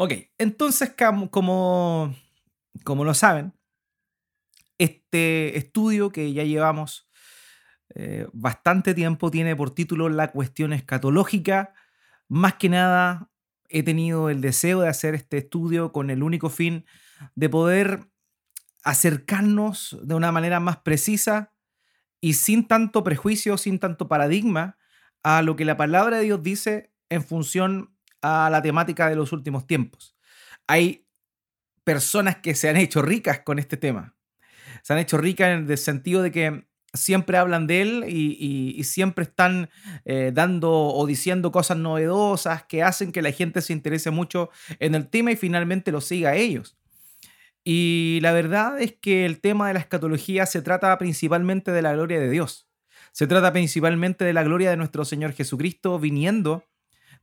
Ok, entonces como, como lo saben, este estudio que ya llevamos eh, bastante tiempo tiene por título La cuestión escatológica. Más que nada, he tenido el deseo de hacer este estudio con el único fin de poder acercarnos de una manera más precisa y sin tanto prejuicio, sin tanto paradigma, a lo que la palabra de Dios dice en función a la temática de los últimos tiempos. Hay personas que se han hecho ricas con este tema. Se han hecho ricas en el sentido de que siempre hablan de él y, siempre están eh, dando o diciendo cosas novedosas que hacen que la gente se interese mucho en el tema y finalmente lo siga a ellos. Y la verdad es que el tema de la escatología se trata principalmente de la gloria de Dios. Se trata principalmente de la gloria de nuestro Señor Jesucristo viniendo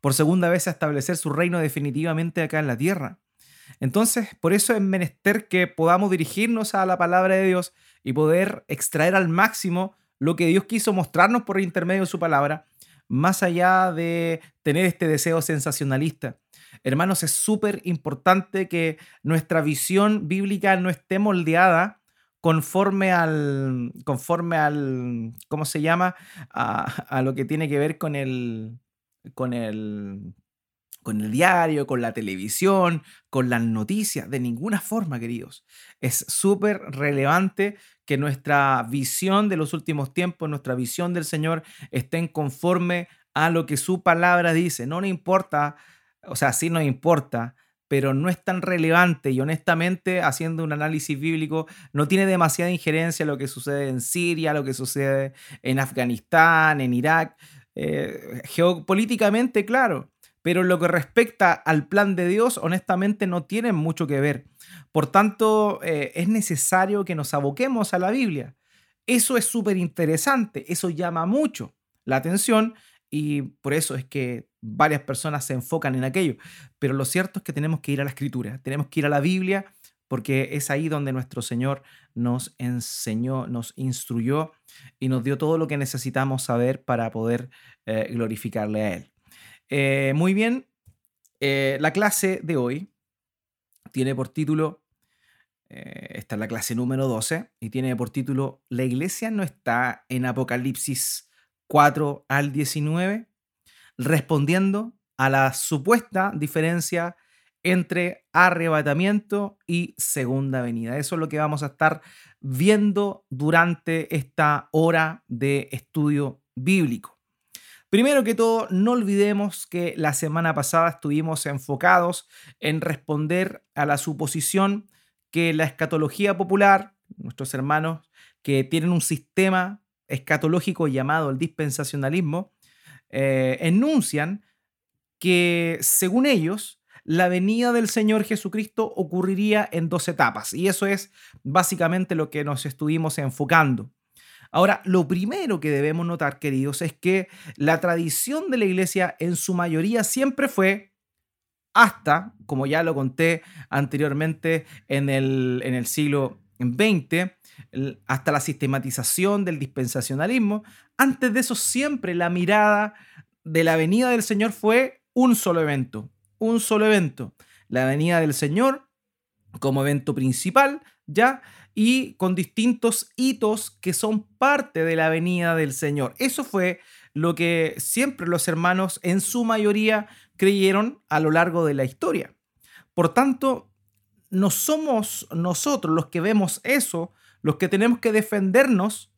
por segunda vez a establecer su reino definitivamente acá en la tierra. Entonces, por eso es menester que podamos dirigirnos a la palabra de Dios y poder extraer al máximo lo que Dios quiso mostrarnos por intermedio de su palabra, más allá de tener este deseo sensacionalista. Hermanos, es súper importante que nuestra visión bíblica no esté moldeada conforme al, conforme al, ¿cómo se llama? A, a lo que tiene que ver con el, con el, con el diario, con la televisión, con las noticias, de ninguna forma, queridos. Es súper relevante que nuestra visión de los últimos tiempos, nuestra visión del Señor, estén conforme a lo que su palabra dice. No nos importa, o sea, sí nos importa, pero no es tan relevante y honestamente, haciendo un análisis bíblico, no tiene demasiada injerencia lo que sucede en Siria, lo que sucede en Afganistán, en Irak. Eh, geopolíticamente, claro, pero lo que respecta al plan de Dios, honestamente, no tiene mucho que ver. Por tanto, eh, es necesario que nos aboquemos a la Biblia. Eso es súper interesante, eso llama mucho la atención y por eso es que varias personas se enfocan en aquello. Pero lo cierto es que tenemos que ir a la escritura, tenemos que ir a la Biblia porque es ahí donde nuestro Señor nos enseñó, nos instruyó y nos dio todo lo que necesitamos saber para poder eh, glorificarle a Él. Eh, muy bien, eh, la clase de hoy tiene por título, esta es la clase número 12, y tiene por título, La iglesia no está en Apocalipsis 4 al 19, respondiendo a la supuesta diferencia entre arrebatamiento y segunda venida. Eso es lo que vamos a estar viendo durante esta hora de estudio bíblico. Primero que todo, no olvidemos que la semana pasada estuvimos enfocados en responder a la suposición que la escatología popular, nuestros hermanos que tienen un sistema escatológico llamado el dispensacionalismo, eh, enuncian que según ellos, la venida del Señor Jesucristo ocurriría en dos etapas. Y eso es básicamente lo que nos estuvimos enfocando. Ahora, lo primero que debemos notar, queridos, es que la tradición de la iglesia en su mayoría siempre fue hasta, como ya lo conté anteriormente en el, en el siglo XX, hasta la sistematización del dispensacionalismo, antes de eso siempre la mirada de la venida del Señor fue un solo evento, un solo evento, la venida del Señor como evento principal, ¿ya? Y con distintos hitos que son parte de la venida del Señor. Eso fue lo que siempre los hermanos en su mayoría creyeron a lo largo de la historia. Por tanto, no somos nosotros los que vemos eso, los que tenemos que defendernos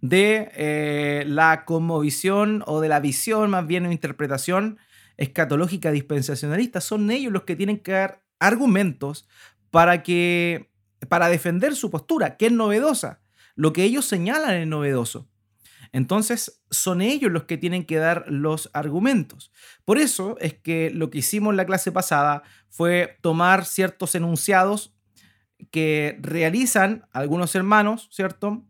de eh, la conmovisión o de la visión, más bien o interpretación escatológica dispensacionalista, son ellos los que tienen que dar argumentos para que para defender su postura, que es novedosa. Lo que ellos señalan es novedoso. Entonces, son ellos los que tienen que dar los argumentos. Por eso es que lo que hicimos en la clase pasada fue tomar ciertos enunciados que realizan algunos hermanos, ¿cierto?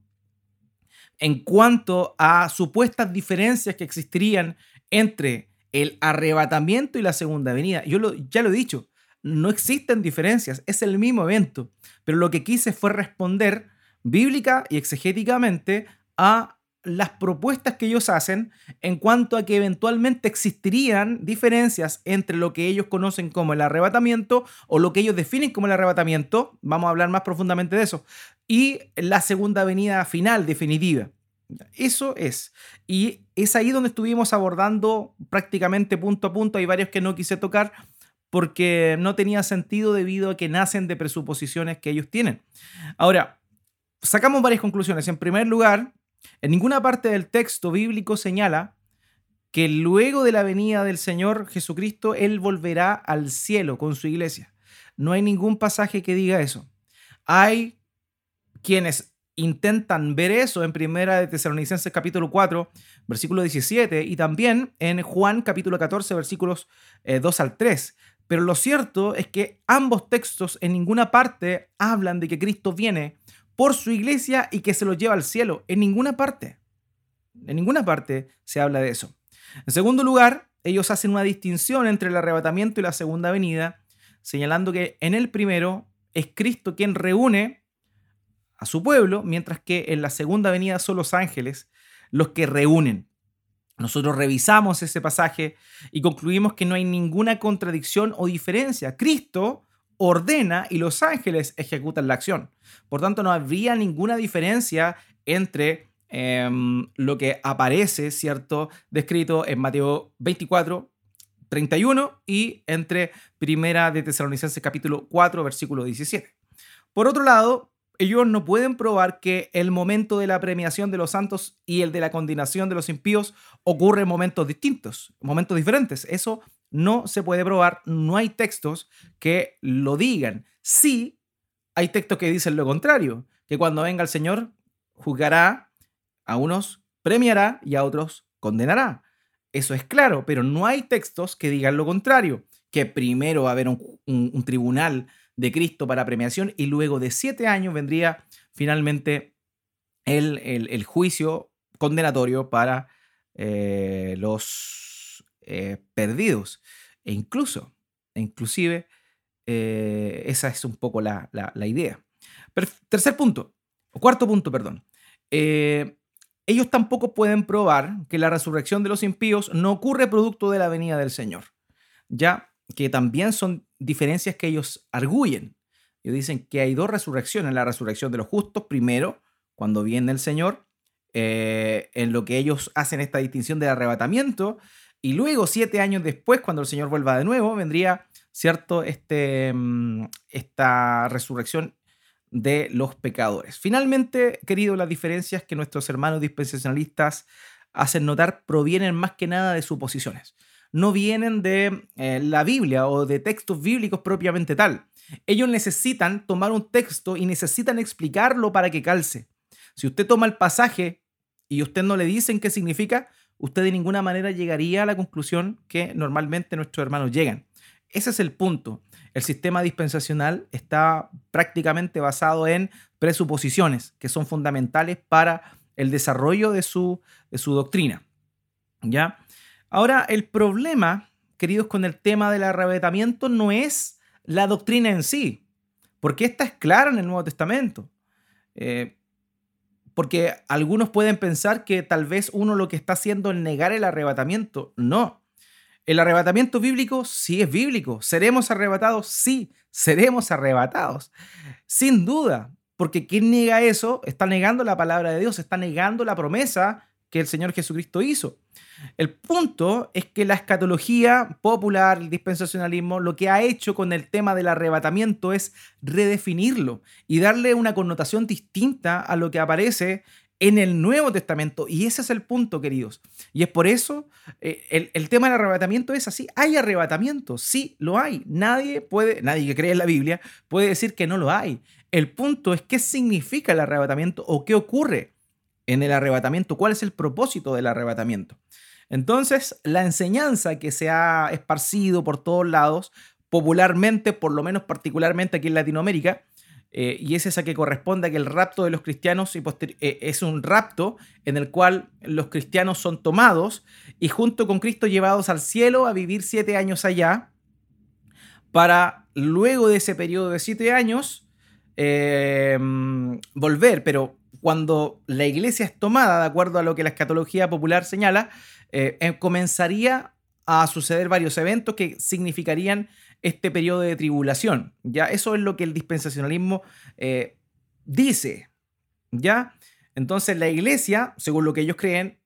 En cuanto a supuestas diferencias que existirían entre el arrebatamiento y la segunda venida. Yo lo, ya lo he dicho, no existen diferencias, es el mismo evento, pero lo que quise fue responder bíblica y exegéticamente a las propuestas que ellos hacen en cuanto a que eventualmente existirían diferencias entre lo que ellos conocen como el arrebatamiento o lo que ellos definen como el arrebatamiento, vamos a hablar más profundamente de eso, y la segunda venida final definitiva. Eso es. Y es ahí donde estuvimos abordando prácticamente punto a punto. Hay varios que no quise tocar porque no tenía sentido debido a que nacen de presuposiciones que ellos tienen. Ahora, sacamos varias conclusiones. En primer lugar, en ninguna parte del texto bíblico señala que luego de la venida del Señor Jesucristo, Él volverá al cielo con su iglesia. No hay ningún pasaje que diga eso. Hay quienes intentan ver eso en Primera de Tesalonicenses capítulo 4, versículo 17, y también en Juan capítulo 14, versículos 2 eh, al 3. Pero lo cierto es que ambos textos en ninguna parte hablan de que Cristo viene por su iglesia y que se lo lleva al cielo. En ninguna parte. En ninguna parte se habla de eso. En segundo lugar, ellos hacen una distinción entre el arrebatamiento y la segunda venida, señalando que en el primero es Cristo quien reúne a su pueblo, mientras que en la segunda venida son los ángeles los que reúnen. Nosotros revisamos ese pasaje y concluimos que no hay ninguna contradicción o diferencia. Cristo ordena y los ángeles ejecutan la acción. Por tanto, no habría ninguna diferencia entre em, lo que aparece, ¿cierto?, descrito en Mateo 24, 31 y entre Primera de Tesalonicenses capítulo 4, versículo 17. Por otro lado, ellos no pueden probar que el momento de la premiación de los santos y el de la condenación de los impíos ocurre en momentos distintos, momentos diferentes. Eso no se puede probar, no hay textos que lo digan. Sí, hay textos que dicen lo contrario, que cuando venga el Señor juzgará, a unos premiará y a otros condenará. Eso es claro, pero no hay textos que digan lo contrario, que primero va a haber un, tribunal de Cristo para premiación y luego de siete años vendría finalmente el, juicio condenatorio para eh, los eh, perdidos. E incluso, e inclusive, eh, esa es un poco la, idea. tercer punto, o cuarto punto, perdón. ellos tampoco pueden probar que la resurrección de los impíos no ocurre producto de la venida del Señor. Ya que también son diferencias que ellos arguyen. Ellos dicen que hay dos resurrecciones, la resurrección de los justos, primero, cuando viene el Señor, eh, en lo que ellos hacen esta distinción del arrebatamiento, y luego, siete años después, cuando el Señor vuelva de nuevo, vendría, ¿cierto?, este, mm, esta resurrección de los pecadores. Finalmente, querido, las diferencias que nuestros hermanos dispensacionalistas hacen notar provienen más que nada de suposiciones no vienen de eh, la Biblia o de textos bíblicos propiamente tal. Ellos necesitan tomar un texto y necesitan explicarlo para que calce. Si usted toma el pasaje y usted no le dicen qué significa, usted de ninguna manera llegaría a la conclusión que normalmente nuestros hermanos llegan. Ese es el punto. El sistema dispensacional está prácticamente basado en presuposiciones que son fundamentales para el desarrollo de su, de su doctrina. ¿Ya? Ahora, el problema, queridos, con el tema del arrebatamiento no es la doctrina en sí, porque esta es clara en el Nuevo Testamento. Eh, porque algunos pueden pensar que tal vez uno lo que está haciendo es negar el arrebatamiento. No. El arrebatamiento bíblico sí es bíblico. ¿Seremos arrebatados? Sí, seremos arrebatados. Sin duda. Porque quien niega eso está negando la palabra de Dios, está negando la promesa que el Señor Jesucristo hizo. El punto es que la escatología popular, el dispensacionalismo, lo que ha hecho con el tema del arrebatamiento es redefinirlo y darle una connotación distinta a lo que aparece en el Nuevo Testamento. Y ese es el punto, queridos. Y es por eso eh, el, el, tema del arrebatamiento es así. Hay arrebatamiento, sí, lo hay. Nadie puede, nadie que cree en la Biblia puede decir que no lo hay. El punto es qué significa el arrebatamiento o qué ocurre en el arrebatamiento, cuál es el propósito del arrebatamiento. Entonces, la enseñanza que se ha esparcido por todos lados, popularmente, por lo menos particularmente aquí en Latinoamérica, eh, y es esa que corresponde a que el rapto de los cristianos eh, es un rapto en el cual los cristianos son tomados y junto con Cristo llevados al cielo a vivir siete años allá, para luego de ese periodo de siete años em, volver, pero cuando la iglesia es tomada, de acuerdo a lo que la escatología popular señala, eh, em, comenzaría a suceder varios eventos que significarían este periodo de tribulación. ¿ya? Eso es lo que el dispensacionalismo eh, dice. ¿ya? Entonces la iglesia, según lo que ellos creen,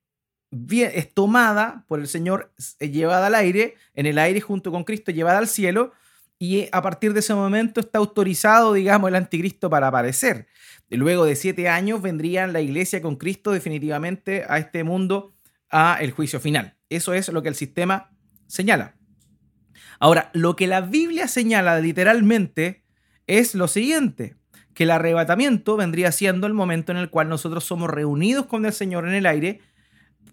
es tomada por el Señor, llevada al aire, en el aire junto con Cristo, llevada al cielo, y a partir de ese momento está autorizado, digamos, el anticristo para aparecer. Luego de siete años vendría la iglesia con Cristo definitivamente a este mundo a el juicio final. Eso es lo que el sistema señala. Ahora, lo que la Biblia señala literalmente es lo siguiente, que el arrebatamiento vendría siendo el momento en el cual nosotros somos reunidos con el Señor en el aire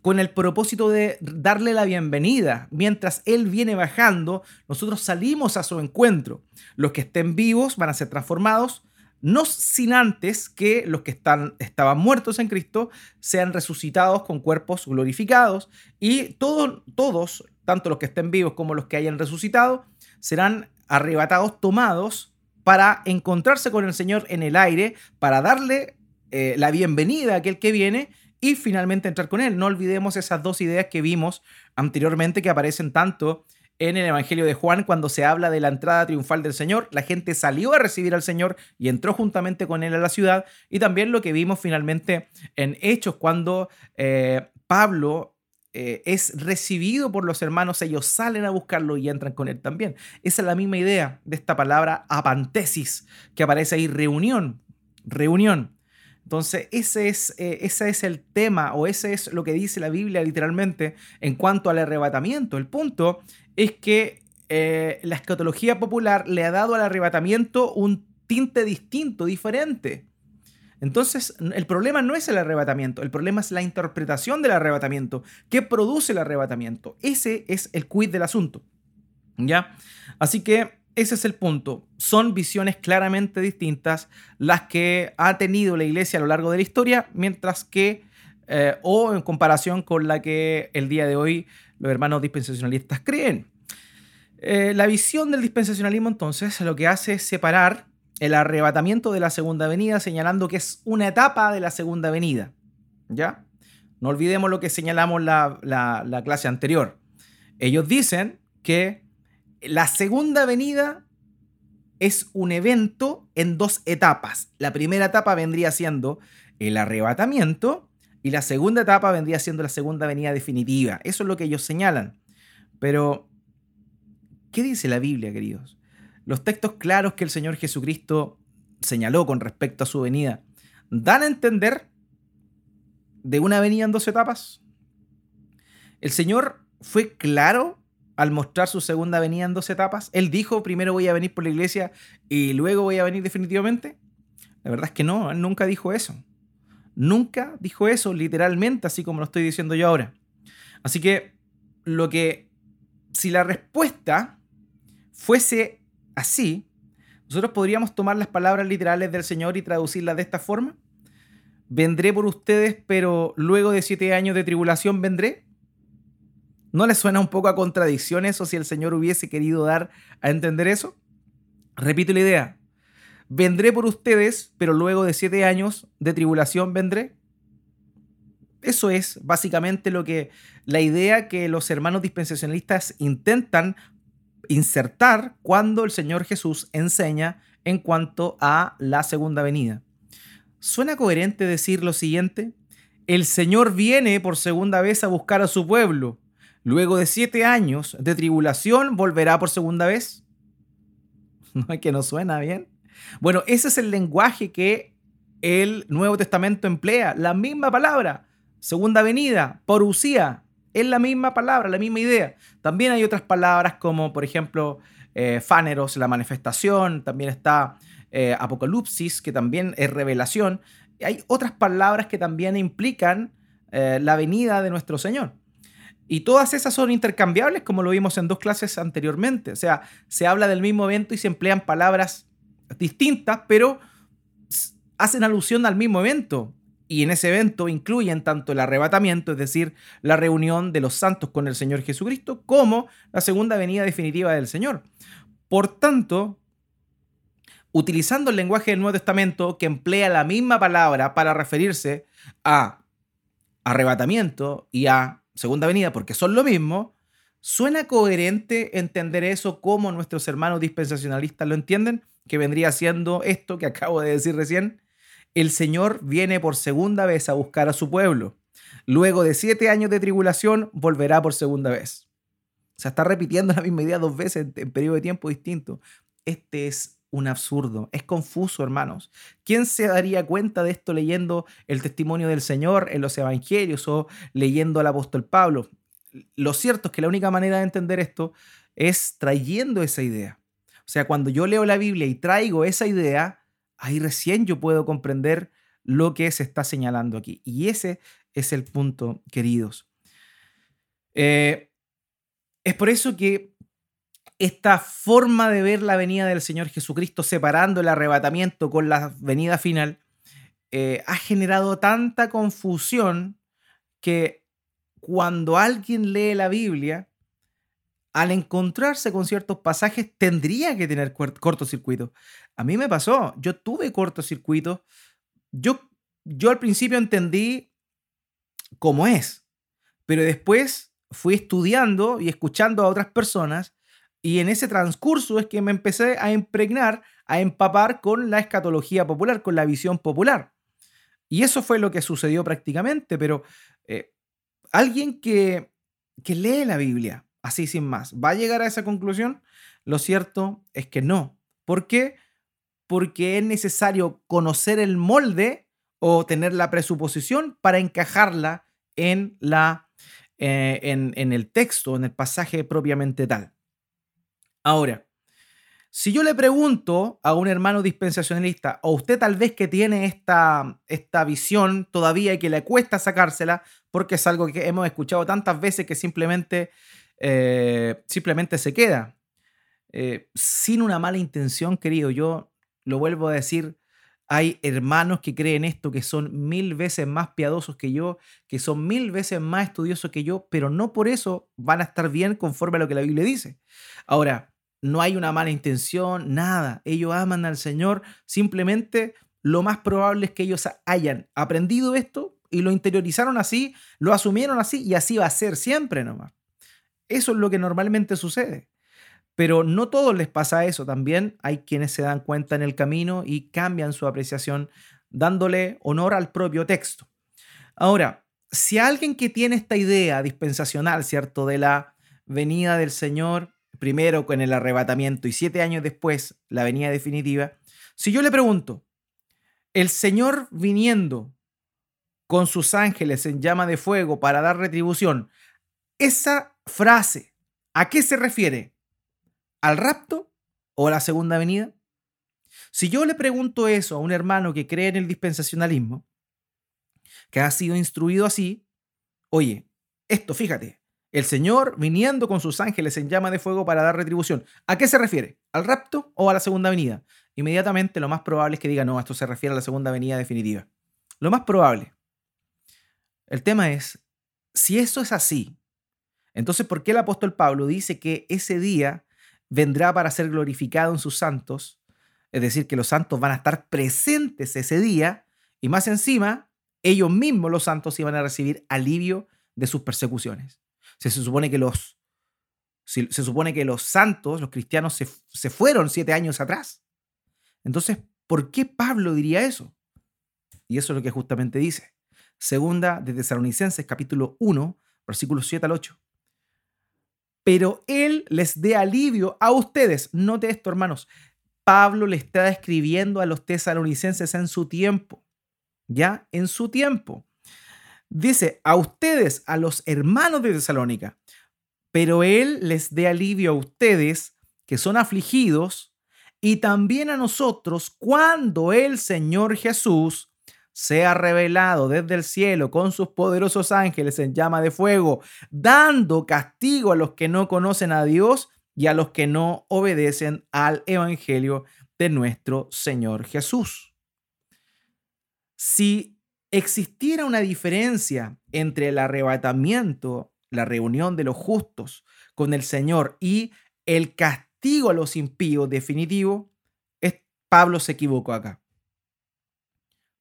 con el propósito de darle la bienvenida. Mientras Él viene bajando, nosotros salimos a su encuentro. Los que estén vivos van a ser transformados, no sin antes que los que están, estaban muertos en Cristo sean resucitados con cuerpos glorificados y todos, todos, tanto los que estén vivos como los que hayan resucitado, serán arrebatados, tomados para encontrarse con el Señor en el aire, para darle eh, la bienvenida a aquel que viene y finalmente entrar con Él. No olvidemos esas dos ideas que vimos anteriormente que aparecen tanto en el Evangelio de Juan cuando se habla de la entrada triunfal del Señor. La gente salió a recibir al Señor y entró juntamente con él a la ciudad. Y también lo que vimos finalmente en Hechos cuando eh, Pablo eh, es recibido por los hermanos, ellos salen a buscarlo y entran con él también. Esa es la misma idea de esta palabra apantesis que aparece ahí, reunión, reunión. Entonces, ese es, eh, ese es el tema o ese es lo que dice la Biblia literalmente en cuanto al arrebatamiento. El punto es que eh, la escatología popular le ha dado al arrebatamiento un tinte distinto, diferente. Entonces, el problema no es el arrebatamiento, el problema es la interpretación del arrebatamiento. ¿Qué produce el arrebatamiento? Ese es el quid del asunto. ¿Ya? Así que ese es el punto. Son visiones claramente distintas las que ha tenido la iglesia a lo largo de la historia, mientras que, eh, o en comparación con la que el día de hoy los hermanos dispensacionalistas creen. Eh, la visión del dispensacionalismo entonces lo que hace es separar el arrebatamiento de la segunda venida, señalando que es una etapa de la segunda venida. ¿Ya? No olvidemos lo que señalamos la, la clase anterior. Ellos dicen que la segunda venida es un evento en dos etapas. La primera etapa vendría siendo el arrebatamiento y la segunda etapa vendría siendo la segunda venida definitiva. Eso es lo que ellos señalan. Pero, ¿qué dice la Biblia, queridos? Los textos claros que el Señor Jesucristo señaló con respecto a su venida, ¿dan a entender de una venida en dos etapas? El Señor fue claro al mostrar su segunda venida en dos etapas. Él dijo, primero voy a venir por la iglesia y luego voy a venir definitivamente. La verdad es que no, él nunca dijo eso. Nunca dijo eso literalmente, así como lo estoy diciendo yo ahora. Así que lo que, si la respuesta fuese así, nosotros podríamos tomar las palabras literales del Señor y traducirlas de esta forma. Vendré por ustedes, pero luego de siete años de tribulación vendré. ¿No les suena un poco a contradicción eso si el Señor hubiese querido dar a entender eso? Repito la idea vendré por ustedes, pero luego de siete años de tribulación vendré. Eso es básicamente lo que la idea que los hermanos dispensacionalistas intentan insertar cuando el Señor Jesús enseña en cuanto a la segunda venida. ¿Suena coherente decir lo siguiente? El Señor viene por segunda vez a buscar a su pueblo. Luego de siete años de tribulación, ¿volverá por segunda vez? ¿No es que no suena bien? Bueno, ese es el lenguaje que el Nuevo Testamento emplea, la misma palabra, segunda venida, porucía, es la misma palabra, la misma idea. También hay otras palabras como, por ejemplo, eh, Faneros, la manifestación, también está eh, Apocalipsis, que también es revelación. Hay otras palabras que también implican eh, la venida de nuestro Señor. Y todas esas son intercambiables, como lo vimos en dos clases anteriormente. O sea, se habla del mismo evento y se emplean palabras distintas, pero hacen alusión al mismo evento. Y en ese evento incluyen tanto el arrebatamiento, es decir, la reunión de los santos con el Señor Jesucristo, como la segunda venida definitiva del Señor. Por tanto, utilizando el lenguaje del Nuevo Testamento que emplea la misma palabra para referirse a arrebatamiento y a segunda venida, porque son lo mismo, ¿suena coherente entender eso como nuestros hermanos dispensacionalistas lo entienden? Que vendría siendo esto que acabo de decir recién. El Señor viene por segunda vez a buscar a su pueblo. Luego de siete años de tribulación, volverá por segunda vez. O sea, está repitiendo la misma idea dos veces en periodo de tiempo distinto. Este es un absurdo, es confuso, hermanos. ¿Quién se daría cuenta de esto leyendo el testimonio del Señor en los evangelios o leyendo al apóstol Pablo? Lo cierto es que la única manera de entender esto es trayendo esa idea. O sea, cuando yo leo la Biblia y traigo esa idea, ahí recién yo puedo comprender lo que se está señalando aquí. Y ese es el punto, queridos. Eh, es por eso que esta forma de ver la venida del Señor Jesucristo separando el arrebatamiento con la venida final eh, ha generado tanta confusión que cuando alguien lee la Biblia, al encontrarse con ciertos pasajes, tendría que tener cortocircuito. A mí me pasó, yo tuve cortocircuito. Yo, yo al principio entendí cómo es, pero después fui estudiando y escuchando a otras personas y en ese transcurso es que me empecé a impregnar, a empapar con la escatología popular, con la visión popular. Y eso fue lo que sucedió prácticamente, pero eh, alguien que, que lee la Biblia, así sin más, ¿va a llegar a esa conclusión? Lo cierto es que no. ¿Por qué? Porque es necesario conocer el molde o tener la presuposición para encajarla en, la, eh, en, en el texto, en el pasaje propiamente tal. Ahora, si yo le pregunto a un hermano dispensacionalista, o usted tal vez que tiene esta, esta visión todavía y que le cuesta sacársela, porque es algo que hemos escuchado tantas veces que simplemente, eh, simplemente se queda. Eh, sin una mala intención, querido, yo lo vuelvo a decir, hay hermanos que creen esto, que son mil veces más piadosos que yo, que son mil veces más estudiosos que yo, pero no por eso van a estar bien conforme a lo que la Biblia dice. Ahora, no hay una mala intención, nada. Ellos aman al Señor, simplemente lo más probable es que ellos hayan aprendido esto y lo interiorizaron así, lo asumieron así y así va a ser siempre nomás. Eso es lo que normalmente sucede. Pero no todos les pasa eso. También hay quienes se dan cuenta en el camino y cambian su apreciación dándole honor al propio texto. Ahora, si alguien que tiene esta idea dispensacional, ¿cierto? De la venida del Señor primero con el arrebatamiento y siete años después la venida definitiva, si yo le pregunto, el Señor viniendo con sus ángeles en llama de fuego para dar retribución, esa frase, ¿a qué se refiere? ¿Al rapto o a la segunda venida? Si yo le pregunto eso a un hermano que cree en el dispensacionalismo, que ha sido instruido así, oye, esto fíjate, el Señor viniendo con sus ángeles en llama de fuego para dar retribución. ¿A qué se refiere? ¿Al rapto o a la segunda venida? Inmediatamente lo más probable es que diga, no, esto se refiere a la segunda venida definitiva. Lo más probable. El tema es, si eso es así, entonces ¿por qué el apóstol Pablo dice que ese día vendrá para ser glorificado en sus santos? Es decir, que los santos van a estar presentes ese día y más encima, ellos mismos los santos iban a recibir alivio de sus persecuciones se, supone que los, se, supone que los santos, los cristianos, se, se fueron siete años atrás. Entonces, ¿por qué Pablo diría eso? Y eso es lo que justamente dice. Segunda de Tesalonicenses, capítulo 1, versículos 7 al 8. Pero Él les dé alivio a ustedes. Note esto, hermanos. Pablo le está escribiendo a los tesalonicenses en su tiempo. ¿Ya? En su tiempo. Dice, a ustedes, a los hermanos de Tesalónica, pero Él les dé alivio a ustedes que son afligidos y también a nosotros cuando el Señor Jesús sea revelado desde el cielo con sus poderosos ángeles en llama de fuego, dando castigo a los que no conocen a Dios y a los que no obedecen al Evangelio de nuestro Señor Jesús. Si existiera una diferencia entre el arrebatamiento, la reunión de los justos con el Señor y el castigo a los impíos definitivo, Pablo se equivocó acá.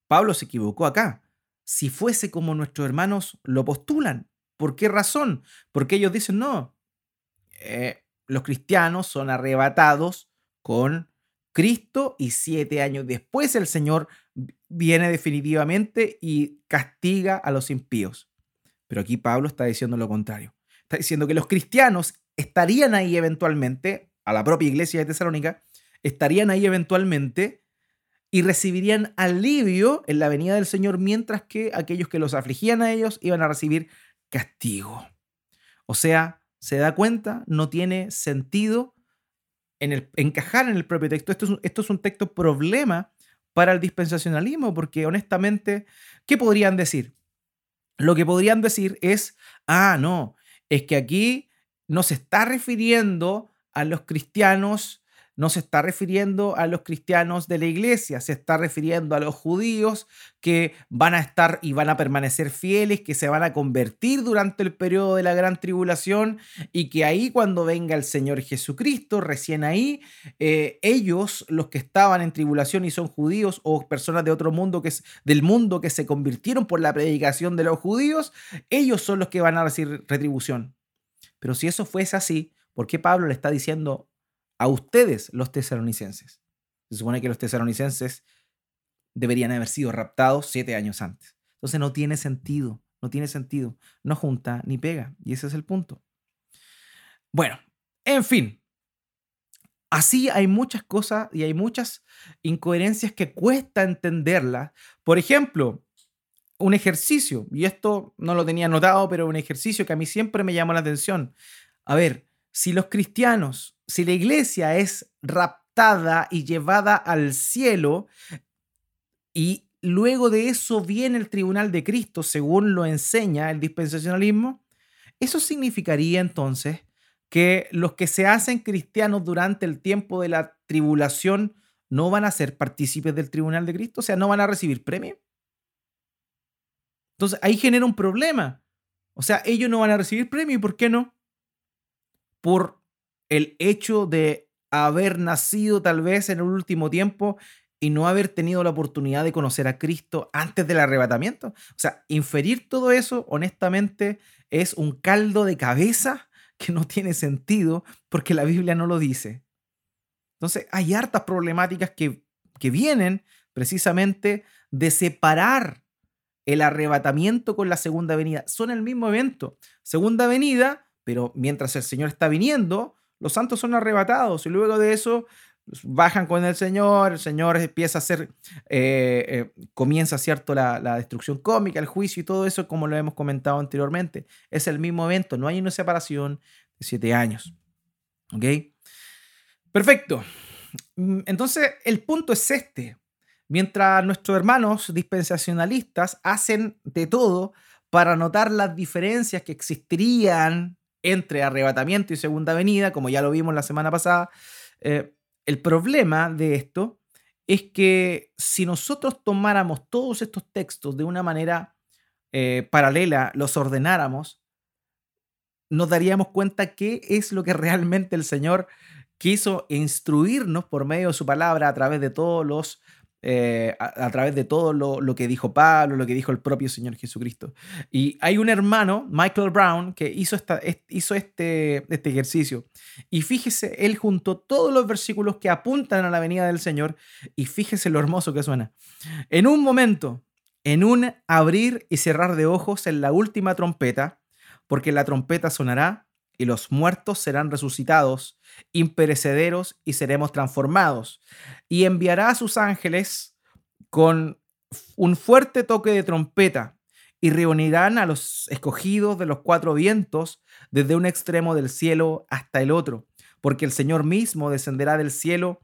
Pablo se equivocó acá. Si fuese como nuestros hermanos lo postulan, ¿por qué razón? Porque ellos dicen, no, eh, los cristianos son arrebatados con Cristo y siete años después el Señor viene definitivamente y castiga a los impíos. Pero aquí Pablo está diciendo lo contrario. Está diciendo que los cristianos estarían ahí eventualmente, a la propia iglesia de Tesalónica, estarían ahí eventualmente y recibirían alivio en la venida del Señor, mientras que aquellos que los afligían a ellos iban a recibir castigo. O sea, se da cuenta, no tiene sentido en el, encajar en el propio texto. Esto es, esto es un texto problema para el dispensacionalismo, porque honestamente, ¿qué podrían decir? Lo que podrían decir es, ah, no, es que aquí no se está refiriendo a los cristianos no se está refiriendo a los cristianos de la iglesia, se está refiriendo a los judíos que van a estar y van a permanecer fieles, que se van a convertir durante el periodo de la gran tribulación y que ahí cuando venga el Señor Jesucristo, recién ahí, eh, ellos, los que estaban en tribulación y son judíos o personas de otro mundo que es del mundo que se convirtieron por la predicación de los judíos, ellos son los que van a recibir retribución. Pero si eso fuese así, ¿por qué Pablo le está diciendo a ustedes los tesalonicenses. Se supone que los tesalonicenses deberían haber sido raptados siete años antes. Entonces no tiene sentido, no tiene sentido, no junta ni pega. Y ese es el punto. Bueno, en fin, así hay muchas cosas y hay muchas incoherencias que cuesta entenderlas. Por ejemplo, un ejercicio, y esto no lo tenía notado, pero un ejercicio que a mí siempre me llamó la atención. A ver, si los cristianos, si la iglesia es raptada y llevada al cielo, y luego de eso viene el tribunal de Cristo, según lo enseña el dispensacionalismo, eso significaría entonces que los que se hacen cristianos durante el tiempo de la tribulación no van a ser partícipes del tribunal de Cristo, o sea, no van a recibir premio. Entonces ahí genera un problema. O sea, ellos no van a recibir premio, ¿y por qué no? Por el hecho de haber nacido tal vez en el último tiempo y no haber tenido la oportunidad de conocer a Cristo antes del arrebatamiento. O sea, inferir todo eso, honestamente, es un caldo de cabeza que no tiene sentido porque la Biblia no lo dice. Entonces, hay hartas problemáticas que, que vienen precisamente de separar el arrebatamiento con la segunda venida. Son el mismo evento. Segunda venida pero mientras el Señor está viniendo, los santos son arrebatados y luego de eso pues, bajan con el Señor, el Señor empieza a hacer, eh, eh, comienza, ¿cierto?, la, destrucción cómica, el juicio y todo eso, como lo hemos comentado anteriormente. Es el mismo evento, no hay una separación de siete años. ¿Ok? Perfecto. Mm, entonces, el punto es este. Mientras nuestros hermanos dispensacionalistas hacen de todo para notar las diferencias que existirían entre arrebatamiento y segunda venida, como ya lo vimos la semana pasada. Eh, el problema de esto es que si nosotros tomáramos todos estos textos de una manera eh, paralela, los ordenáramos, nos daríamos cuenta qué es lo que realmente el Señor quiso instruirnos por medio de su palabra a través de todos los eh, a, través de todo lo, que dijo Pablo, lo que dijo el propio Señor Jesucristo. Y hay un hermano, Michael Brown, que hizo, esta, hizo este, este ejercicio. Y fíjese, él juntó todos los versículos que apuntan a la venida del Señor y fíjese lo hermoso que suena. En un momento, en un abrir y cerrar de ojos en la última trompeta, porque la trompeta sonará y los muertos serán resucitados, imperecederos y seremos transformados. Y enviará a sus ángeles con un fuerte toque de trompeta y reunirán a los escogidos de los cuatro vientos desde un extremo del cielo hasta el otro, porque el Señor mismo descenderá del cielo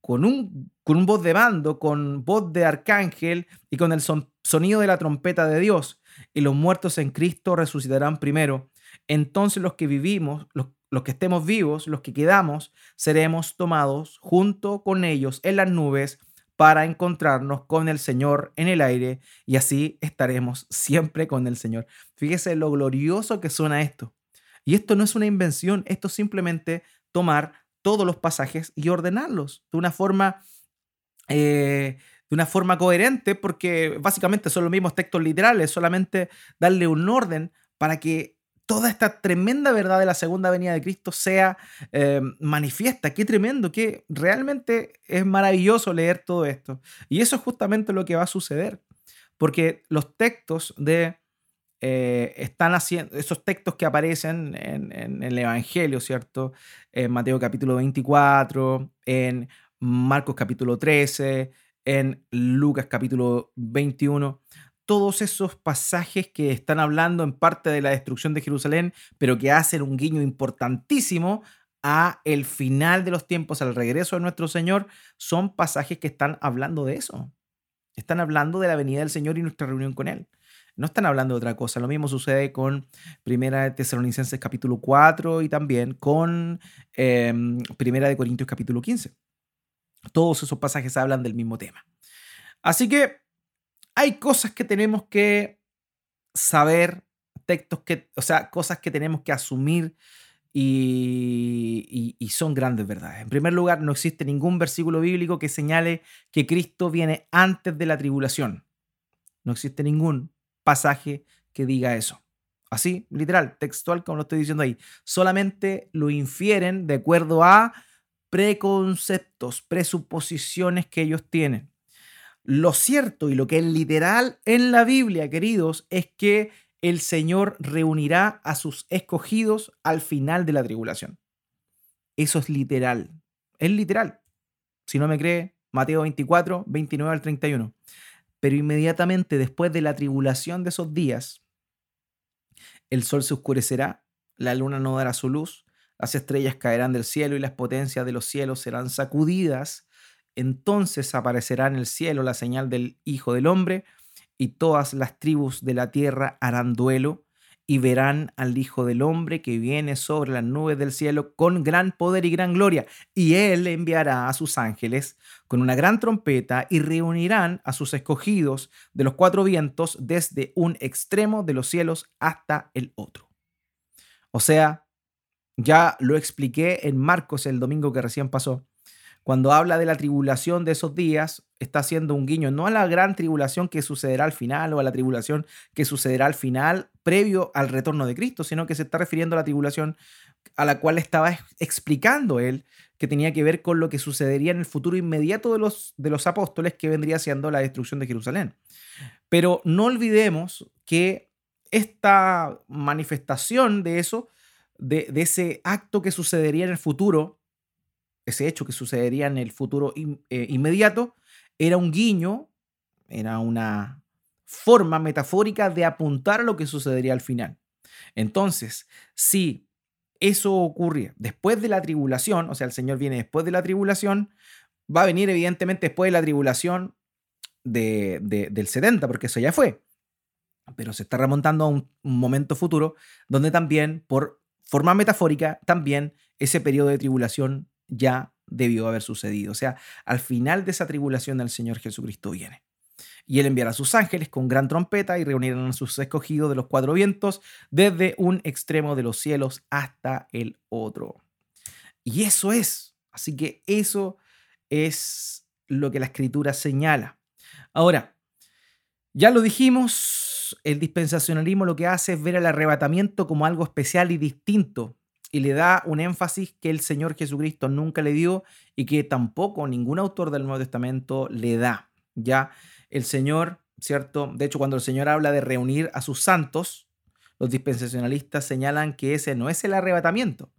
con un, con un voz de bando, con voz de arcángel y con el sonido de la trompeta de Dios, y los muertos en Cristo resucitarán primero entonces los que vivimos, los, que estemos vivos, los que quedamos, seremos tomados junto con ellos en las nubes para encontrarnos con el Señor en el aire y así estaremos siempre con el Señor. Fíjese lo glorioso que suena esto. Y esto no es una invención, esto es simplemente tomar todos los pasajes y ordenarlos de una forma eh, de una forma coherente, porque básicamente son los mismos textos literales, solamente darle un orden para que toda esta tremenda verdad de la segunda venida de Cristo sea eh, manifiesta. Qué tremendo, que realmente es maravilloso leer todo esto. Y eso es justamente lo que va a suceder, porque los textos de... Eh, están haciendo esos textos que aparecen en, en, el Evangelio, ¿cierto? En Mateo capítulo 24, en Marcos capítulo 13, en Lucas capítulo 21, todos esos pasajes que están hablando en parte de la destrucción de Jerusalén, pero que hacen un guiño importantísimo a el final de los tiempos, al regreso de nuestro Señor, son pasajes que están hablando de eso. Están hablando de la venida del Señor y nuestra reunión con Él. No están hablando de otra cosa. Lo mismo sucede con Primera de Tesalonicenses capítulo 4 y también con em, Primera de Corintios capítulo 15. Todos esos pasajes hablan del mismo tema. Así que hay cosas que tenemos que saber, textos que, o sea, cosas que tenemos que asumir y, son grandes verdades. En primer lugar, no existe ningún versículo bíblico que señale que Cristo viene antes de la tribulación. No existe ningún pasaje que diga eso. Así, literal, textual, como lo estoy diciendo ahí. Solamente lo infieren de acuerdo a preconceptos, presuposiciones que ellos tienen. Lo cierto y lo que es literal en la Biblia, queridos, es que el Señor reunirá a sus escogidos al final de la tribulación. Eso es literal. Es literal. Si no me cree, Mateo 24, 29 al 31. Pero inmediatamente después de la tribulación de esos días, el sol se oscurecerá, la luna no dará su luz, las estrellas caerán del cielo y las potencias de los cielos serán sacudidas. Entonces aparecerá en el cielo la señal del Hijo del Hombre y todas las tribus de la tierra harán duelo y verán al Hijo del Hombre que viene sobre las nubes del cielo con gran poder y gran gloria. Y él enviará a sus ángeles con una gran trompeta y reunirán a sus escogidos de los cuatro vientos desde un extremo de los cielos hasta el otro. O sea, ya lo expliqué en Marcos el domingo que recién pasó. Cuando habla de la tribulación de esos días, está haciendo un guiño no a la gran tribulación que sucederá al final o a la tribulación que sucederá al final previo al retorno de Cristo, sino que se está refiriendo a la tribulación a la cual estaba explicando él que tenía que ver con lo que sucedería en el futuro inmediato de los, de los apóstoles, que vendría siendo la destrucción de Jerusalén. Pero no olvidemos que esta manifestación de eso de, ese acto que sucedería en el futuro, ese hecho que sucedería en el futuro eh, inmediato, era un guiño, era una forma metafórica de apuntar a lo que sucedería al final. Entonces, si eso ocurre después de la tribulación, o sea, el Señor viene después de la tribulación, va a venir evidentemente después de la tribulación de, del 70, porque eso ya fue. Pero se está remontando a un momento futuro donde también por forma metafórica, también ese periodo de tribulación ya debió haber sucedido. O sea, al final de esa tribulación el Señor Jesucristo viene. Y él enviará a sus ángeles con gran trompeta y reunirán a sus escogidos de los cuatro vientos desde un extremo de los cielos hasta el otro. Y eso es. Así que eso es lo que la escritura señala. Ahora, ya lo dijimos, el dispensacionalismo lo que hace es ver el arrebatamiento como algo especial y distinto y le da un énfasis que el Señor Jesucristo nunca le dio y que tampoco ningún autor del Nuevo Testamento le da. Ya el Señor, ¿cierto? De hecho, cuando el Señor habla de reunir a sus santos, los dispensacionalistas señalan que ese no es el arrebatamiento,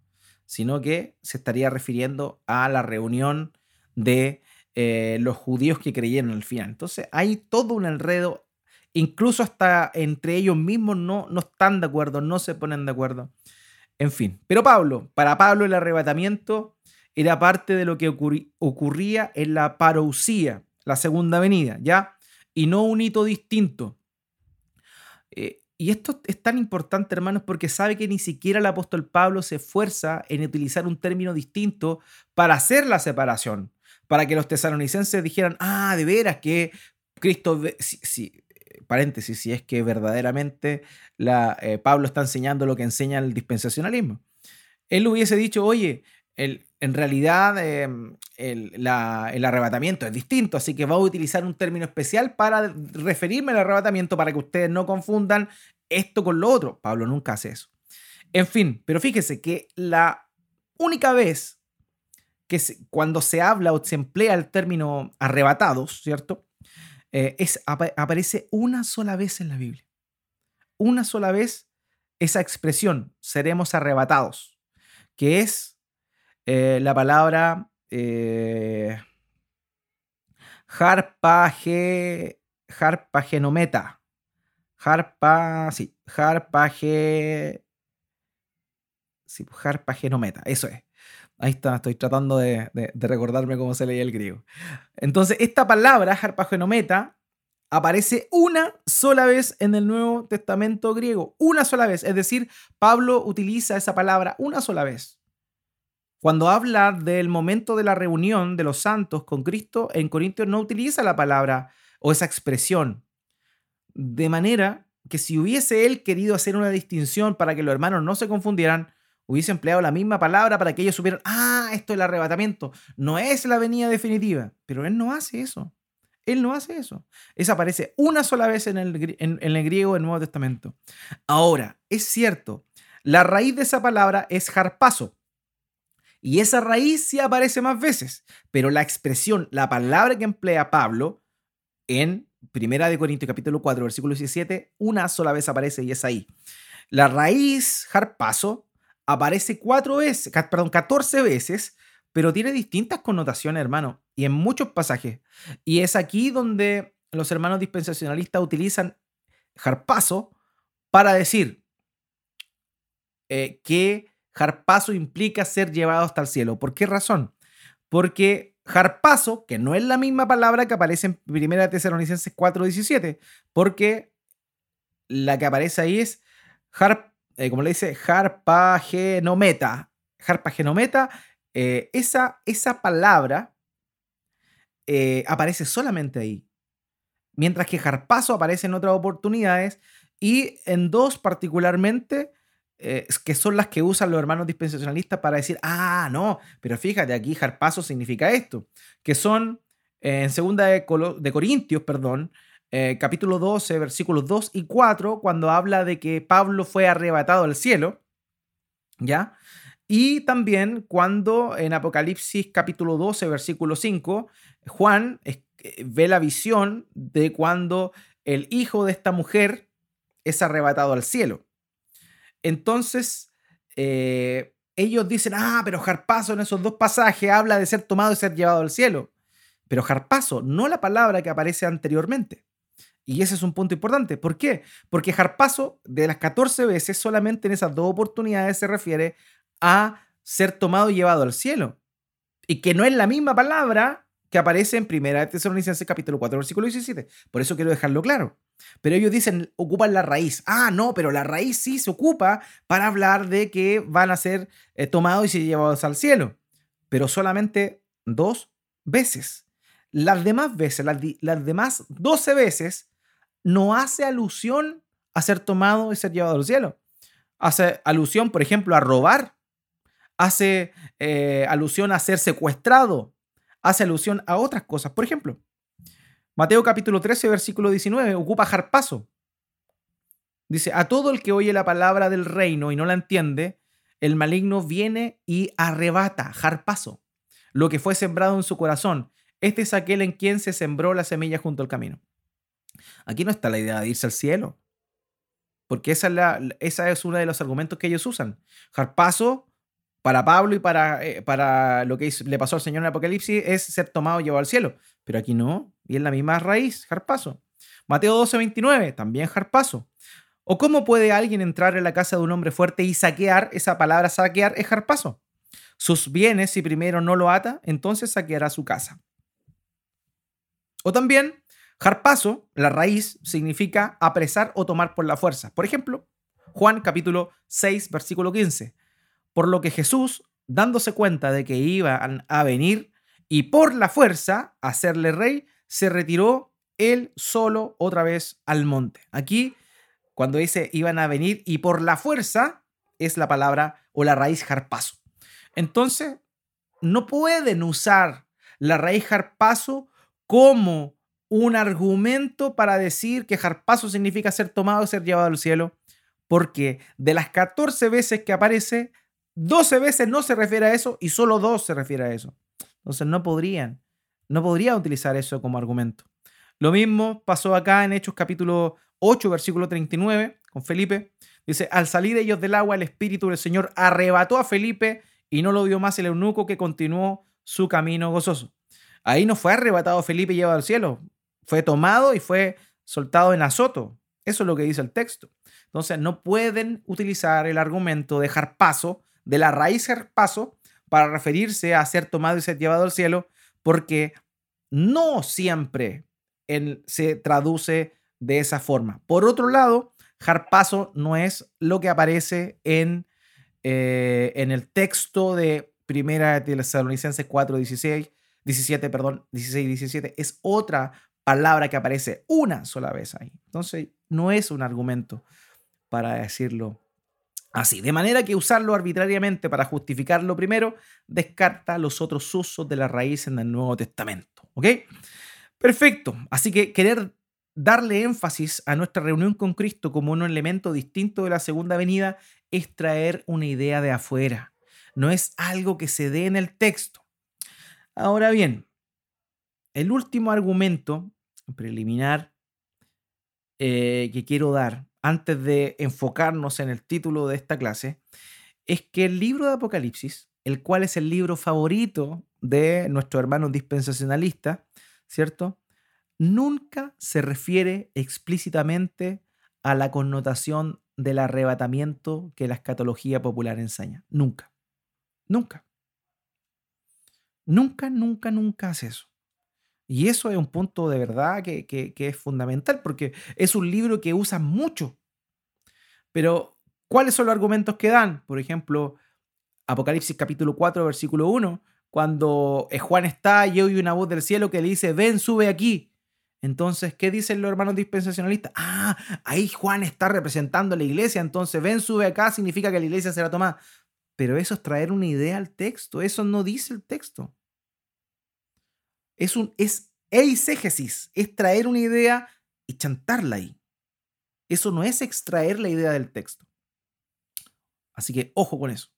sino que se estaría refiriendo a la reunión de eh, los judíos que creyeron al final. Entonces hay todo un enredo Incluso hasta entre ellos mismos no, no están de acuerdo, no se ponen de acuerdo. En fin, pero Pablo, para Pablo el arrebatamiento era parte de lo que ocurría en la parousia, la segunda venida, ¿ya? Y no un hito distinto. Eh, y esto es tan importante, hermanos, porque sabe que ni siquiera el apóstol Pablo se esfuerza en utilizar un término distinto para hacer la separación, para que los tesalonicenses dijeran, ah, de veras que Cristo, paréntesis, si es que verdaderamente eh, Pablo está enseñando lo que enseña el dispensacionalismo. Él hubiese dicho, oye, en realidad em, el, arrebatamiento es distinto, así que voy a utilizar un término especial para referirme al arrebatamiento para que ustedes no confundan esto con lo otro. Pablo nunca hace eso. En fin, pero fíjese que la única vez que cuando se habla o se emplea el término arrebatados, ¿cierto? Eh, es, aparece una sola vez en la Biblia. Una sola vez esa expresión, seremos arrebatados, que es eh, la palabra eh, harpaje, harpagenometa. Harpa, sí, harpaje, sí, harpagenometa, eso es. Ahí está, estoy tratando de, recordarme cómo se leía el griego. Entonces, esta palabra, harpagenometa, aparece una sola vez en el Nuevo Testamento griego. Una sola vez. Es decir, Pablo utiliza esa palabra una sola vez. Cuando habla del momento de la reunión de los santos con Cristo, en Corintios no utiliza la palabra o esa expresión. De manera que si hubiese él querido hacer una distinción para que los hermanos no se confundieran, hubiese empleado la misma palabra para que ellos supieran, ah, esto es el arrebatamiento, no es la venida definitiva. Pero él no hace eso. Él no hace eso. Esa aparece una sola vez en el, en el griego del Nuevo Testamento. Ahora, es cierto, la raíz de esa palabra es harpazo, y esa raíz sí aparece más veces, pero la expresión, la palabra que emplea Pablo en Primera de Corintios capítulo 4, versículo 17, una sola vez aparece y es ahí. La raíz harpazo aparece cuatro veces, perdón, 14 veces, pero tiene distintas connotaciones, hermano, y en muchos pasajes. Y es aquí donde los hermanos dispensacionalistas utilizan harpazo para decir eh, que Jarpazo implica ser llevado hasta el cielo. ¿Por qué razón? Porque jarpazo, que no es la misma palabra que aparece en 1 Tesalonicenses 4:17, porque la que aparece ahí es, eh, como le dice, harpagenometa. Harpagenometa, eh, esa, esa palabra eh, aparece solamente ahí. Mientras que jarpazo aparece en otras oportunidades y en dos particularmente eh, que son las que usan los hermanos dispensacionalistas para decir, ah, no, pero fíjate, aquí jarpazo significa esto, que son en segunda de, Corintios, perdón, eh, capítulo 12, versículos 2 y 4, cuando habla de que Pablo fue arrebatado al cielo, ¿ya? Y también cuando en Apocalipsis capítulo 12, versículo 5, Juan ve la visión de cuando el hijo de esta mujer es arrebatado al cielo. Entonces, eh, ellos dicen, ah, pero Jarpazo en esos dos pasajes habla de ser tomado y ser llevado al cielo. Pero Jarpazo, no la palabra que aparece anteriormente. Y ese es un punto importante. ¿Por qué? Porque Jarpazo, de las 14 veces, solamente en esas dos oportunidades se refiere a ser tomado y llevado al cielo. Y que no es la misma palabra que aparece en Primera Tesalonicenses capítulo 4, versículo 17. Por eso quiero dejarlo claro. Pero ellos dicen, ocupan la raíz. Ah, no, pero la raíz sí se ocupa para hablar de que van a ser eh, tomados y llevados al cielo. Pero solamente dos veces. Las demás veces, las, las demás 12 veces, no hace alusión a ser tomado y ser llevado al cielo. Hace alusión, por ejemplo, a robar. Hace eh, alusión a ser secuestrado. Hace alusión a otras cosas. Por ejemplo, Mateo capítulo 13, versículo 19, ocupa jarpazo. Dice, a todo el que oye la palabra del reino y no la entiende, el maligno viene y arrebata, jarpazo, lo que fue sembrado en su corazón. Este es aquel en quien se sembró la semilla junto al camino. Aquí no está la idea de irse al cielo, porque esa es, la, uno de los argumentos que ellos usan. Jarpazo, para Pablo y para, eh, para lo que le pasó al Señor en Apocalipsis, es ser tomado y llevado al cielo. Pero aquí no, y es la misma raíz, jarpazo. Mateo 12, 29, también jarpazo. ¿O cómo puede alguien entrar en la casa de un hombre fuerte y saquear? Esa palabra saquear es jarpazo. Sus bienes, si primero no lo ata, entonces saqueará su casa. O también, jarpazo, la raíz, significa apresar o tomar por la fuerza. Por ejemplo, Juan capítulo 6, versículo 15. Por lo que Jesús, dándose cuenta de que iban a venir y por la fuerza hacerle rey, se retiró él solo otra vez al monte. Aquí, cuando dice iban a venir y por la fuerza, es la palabra o la raíz jarpazo. Entonces, no pueden usar la raíz harpazo como un argumento para decir que harpazo significa ser tomado, ser llevado al cielo, porque de las 14 veces que aparece, 12 veces no se refiere a eso y solo dos se refiere a eso. Entonces no podrían, no podrían utilizar eso como argumento. Lo mismo pasó acá en Hechos capítulo 8, versículo 39, con Felipe. Dice, al salir ellos del agua, el Espíritu del Señor arrebató a Felipe y no lo vio más el eunuco que continuó su camino gozoso. Ahí no fue arrebatado Felipe y llevado al cielo, fue tomado y fue soltado en azoto. Eso es lo que dice el texto. Entonces no pueden utilizar el argumento de paso, de la raíz paso, para referirse a ser tomado y ser llevado al cielo, porque no siempre se traduce de esa forma. Por otro lado, harpazo no es lo que aparece en, eh, en el texto de Primera de Tesalonicenses 4, 16, 17, perdón, 16 17. Es otra palabra que aparece una sola vez ahí. Entonces, no es un argumento para decirlo así. De manera que usarlo arbitrariamente para justificar lo primero descarta los otros usos de la raíz en el Nuevo Testamento. ¿Ok? Perfecto. Así que querer darle énfasis a nuestra reunión con Cristo como un elemento distinto de la segunda venida es traer una idea de afuera. No es algo que se dé en el texto. Ahora bien, el último argumento preliminar eh, que quiero dar antes de enfocarnos en el título de esta clase es que el libro de Apocalipsis, el cual es el libro favorito de nuestro hermano dispensacionalista, ¿cierto? Nunca se refiere explícitamente a la connotación del arrebatamiento que la escatología popular enseña. Nunca. Nunca. Nunca, nunca, nunca hace eso. Y eso es un punto de verdad que, es fundamental porque es un libro que usa mucho. Pero, ¿cuáles son los argumentos que dan? Por ejemplo, Apocalipsis capítulo 4, versículo 1, cuando eh, Juan está y oye una voz del cielo que le dice, ven, sube aquí. Entonces, ¿qué dicen los hermanos dispensacionalistas? Ah, ahí Juan está representando a la iglesia, entonces ven, sube acá, significa que la iglesia será tomada. Pero eso es traer una idea al texto, eso no dice el texto es un es eisegesis, es traer una idea y chantarla ahí. Eso no es extraer la idea del texto. Así que ojo con eso.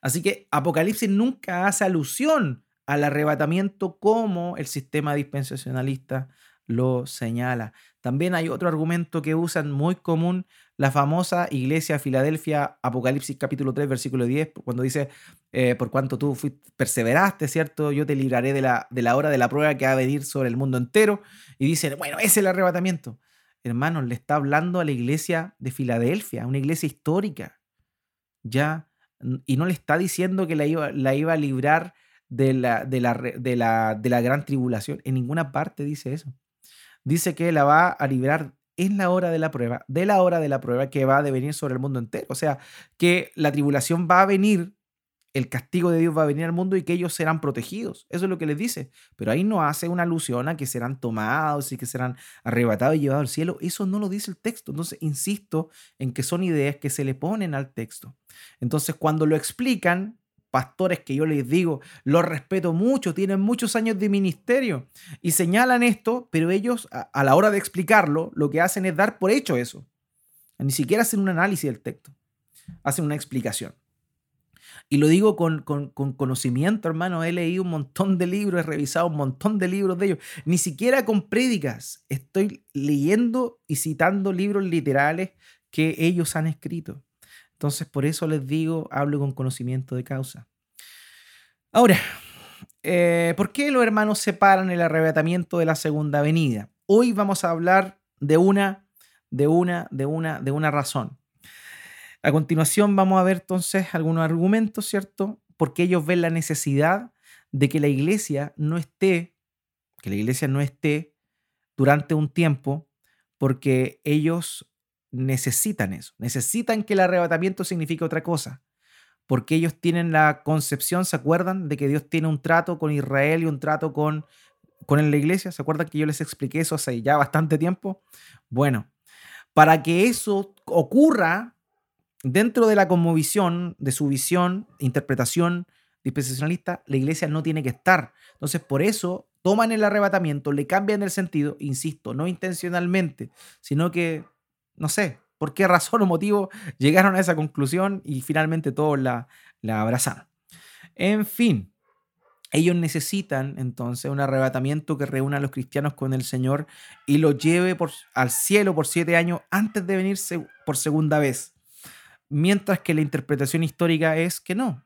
Así que Apocalipsis nunca hace alusión al arrebatamiento como el sistema dispensacionalista lo señala. También hay otro argumento que usan muy común la famosa iglesia de Filadelfia, Apocalipsis capítulo 3, versículo 10, cuando dice, eh, por cuanto tú perseveraste, ¿cierto? Yo te libraré de la, de la hora de la prueba que va a venir sobre el mundo entero. Y dice, bueno, ese es el arrebatamiento. Hermanos, le está hablando a la iglesia de Filadelfia, una iglesia histórica, ¿ya? Y no le está diciendo que la iba, la iba a librar de la, de, la, de, la, de la gran tribulación. En ninguna parte dice eso. Dice que la va a librar en la hora de la prueba, de la hora de la prueba que va a venir sobre el mundo entero. O sea, que la tribulación va a venir, el castigo de Dios va a venir al mundo y que ellos serán protegidos. Eso es lo que les dice. Pero ahí no hace una alusión a que serán tomados y que serán arrebatados y llevados al cielo. Eso no lo dice el texto. Entonces, insisto en que son ideas que se le ponen al texto. Entonces, cuando lo explican, pastores que yo les digo, los respeto mucho, tienen muchos años de ministerio y señalan esto, pero ellos a, la hora de explicarlo, lo que hacen es dar por hecho eso. Ni siquiera hacen un análisis del texto, hacen una explicación. Y lo digo con, con, conocimiento, hermano. He leído un montón de libros, he revisado un montón de libros de ellos. Ni siquiera con prédicas. Estoy leyendo y citando libros literales que ellos han escrito. Entonces, por eso les digo, hablo con conocimiento de causa. Ahora, eh, ¿por qué los hermanos separan el arrebatamiento de la segunda venida? Hoy vamos a hablar de una, de una, de una, de una razón. A continuación vamos a ver entonces algunos argumentos, ¿cierto? Porque ellos ven la necesidad de que la iglesia no esté, que la iglesia no esté durante un tiempo, porque ellos necesitan eso, necesitan que el arrebatamiento signifique otra cosa, porque ellos tienen la concepción, ¿se acuerdan? De que Dios tiene un trato con Israel y un trato con, con la iglesia, ¿se acuerdan que yo les expliqué eso hace ya bastante tiempo? Bueno, para que eso ocurra dentro de la conmovisión, de su visión, interpretación dispensacionalista, la iglesia no tiene que estar. Entonces, por eso toman el arrebatamiento, le cambian el sentido, insisto, no intencionalmente, sino que, no sé, por qué razón o motivo llegaron a esa conclusión y finalmente todos la, la abrazaron. En fin, ellos necesitan entonces un arrebatamiento que reúna a los cristianos con el Señor y los lleve al cielo por siete años antes de venirse por segunda vez. Mientras que la interpretación histórica es que no,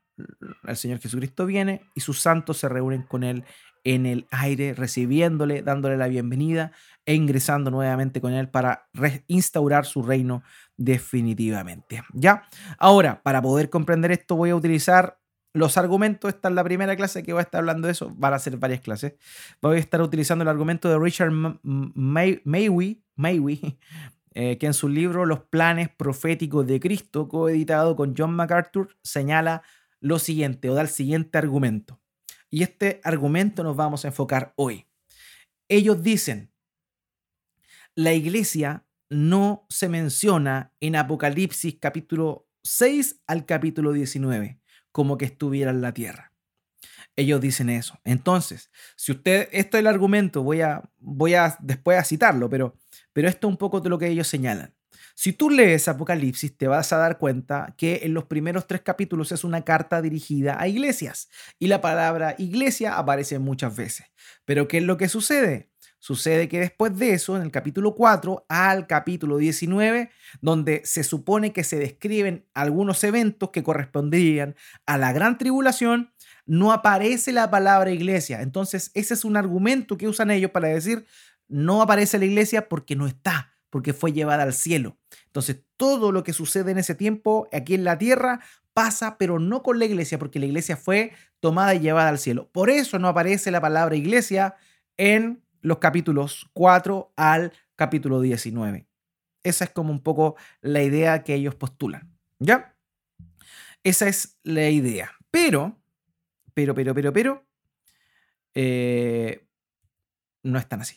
el Señor Jesucristo viene y sus santos se reúnen con Él en el aire, recibiéndole, dándole la bienvenida e ingresando nuevamente con Él para reinstaurar su reino definitivamente. ¿Ya? Ahora, para poder comprender esto voy a utilizar los argumentos, esta es la primera clase que voy a estar hablando de eso, van a ser varias clases. Voy a estar utilizando el argumento de Richard Maywe, eh, que en su libro Los planes proféticos de Cristo, coeditado con John MacArthur, señala lo siguiente o da el siguiente argumento. Y este argumento nos vamos a enfocar hoy. Ellos dicen, la iglesia no se menciona en Apocalipsis capítulo 6 al capítulo 19 como que estuviera en la tierra. Ellos dicen eso. Entonces, si usted, esto es el argumento, voy a, voy a después a citarlo, pero, pero esto es un poco de lo que ellos señalan. Si tú lees Apocalipsis, te vas a dar cuenta que en los primeros tres capítulos es una carta dirigida a iglesias y la palabra iglesia aparece muchas veces. Pero ¿qué es lo que sucede? Sucede que después de eso, en el capítulo 4 al capítulo 19, donde se supone que se describen algunos eventos que corresponderían a la gran tribulación, no aparece la palabra iglesia. Entonces, ese es un argumento que usan ellos para decir, no aparece la iglesia porque no está, porque fue llevada al cielo. Entonces, todo lo que sucede en ese tiempo aquí en la tierra pasa, pero no con la iglesia, porque la iglesia fue tomada y llevada al cielo. Por eso no aparece la palabra iglesia en los capítulos 4 al capítulo 19. Esa es como un poco la idea que ellos postulan. ¿Ya? Esa es la idea. Pero, pero, pero, pero, pero, eh, no es tan así.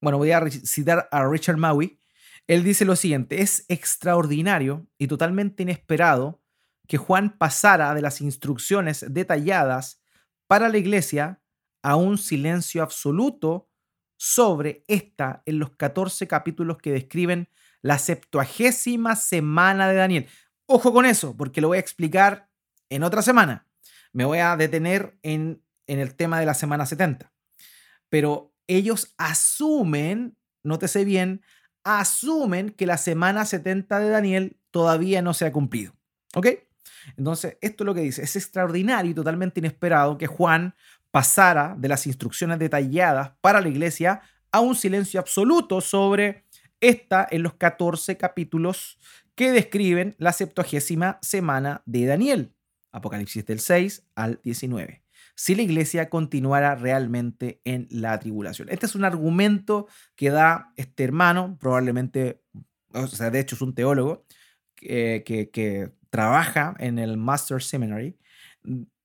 Bueno, voy a citar a Richard Maui. Él dice lo siguiente, es extraordinario y totalmente inesperado que Juan pasara de las instrucciones detalladas para la iglesia a un silencio absoluto sobre esta en los 14 capítulos que describen la septuagésima semana de Daniel. Ojo con eso, porque lo voy a explicar en otra semana. Me voy a detener en, en el tema de la semana 70. Pero ellos asumen, nótese bien, asumen que la semana 70 de Daniel todavía no se ha cumplido. ¿Ok? Entonces, esto es lo que dice. Es extraordinario y totalmente inesperado que Juan pasara de las instrucciones detalladas para la iglesia a un silencio absoluto sobre esta en los 14 capítulos que describen la septuagésima semana de Daniel, Apocalipsis del 6 al 19 si la iglesia continuara realmente en la tribulación. Este es un argumento que da este hermano, probablemente, o sea, de hecho es un teólogo que, que trabaja en el Master Seminary,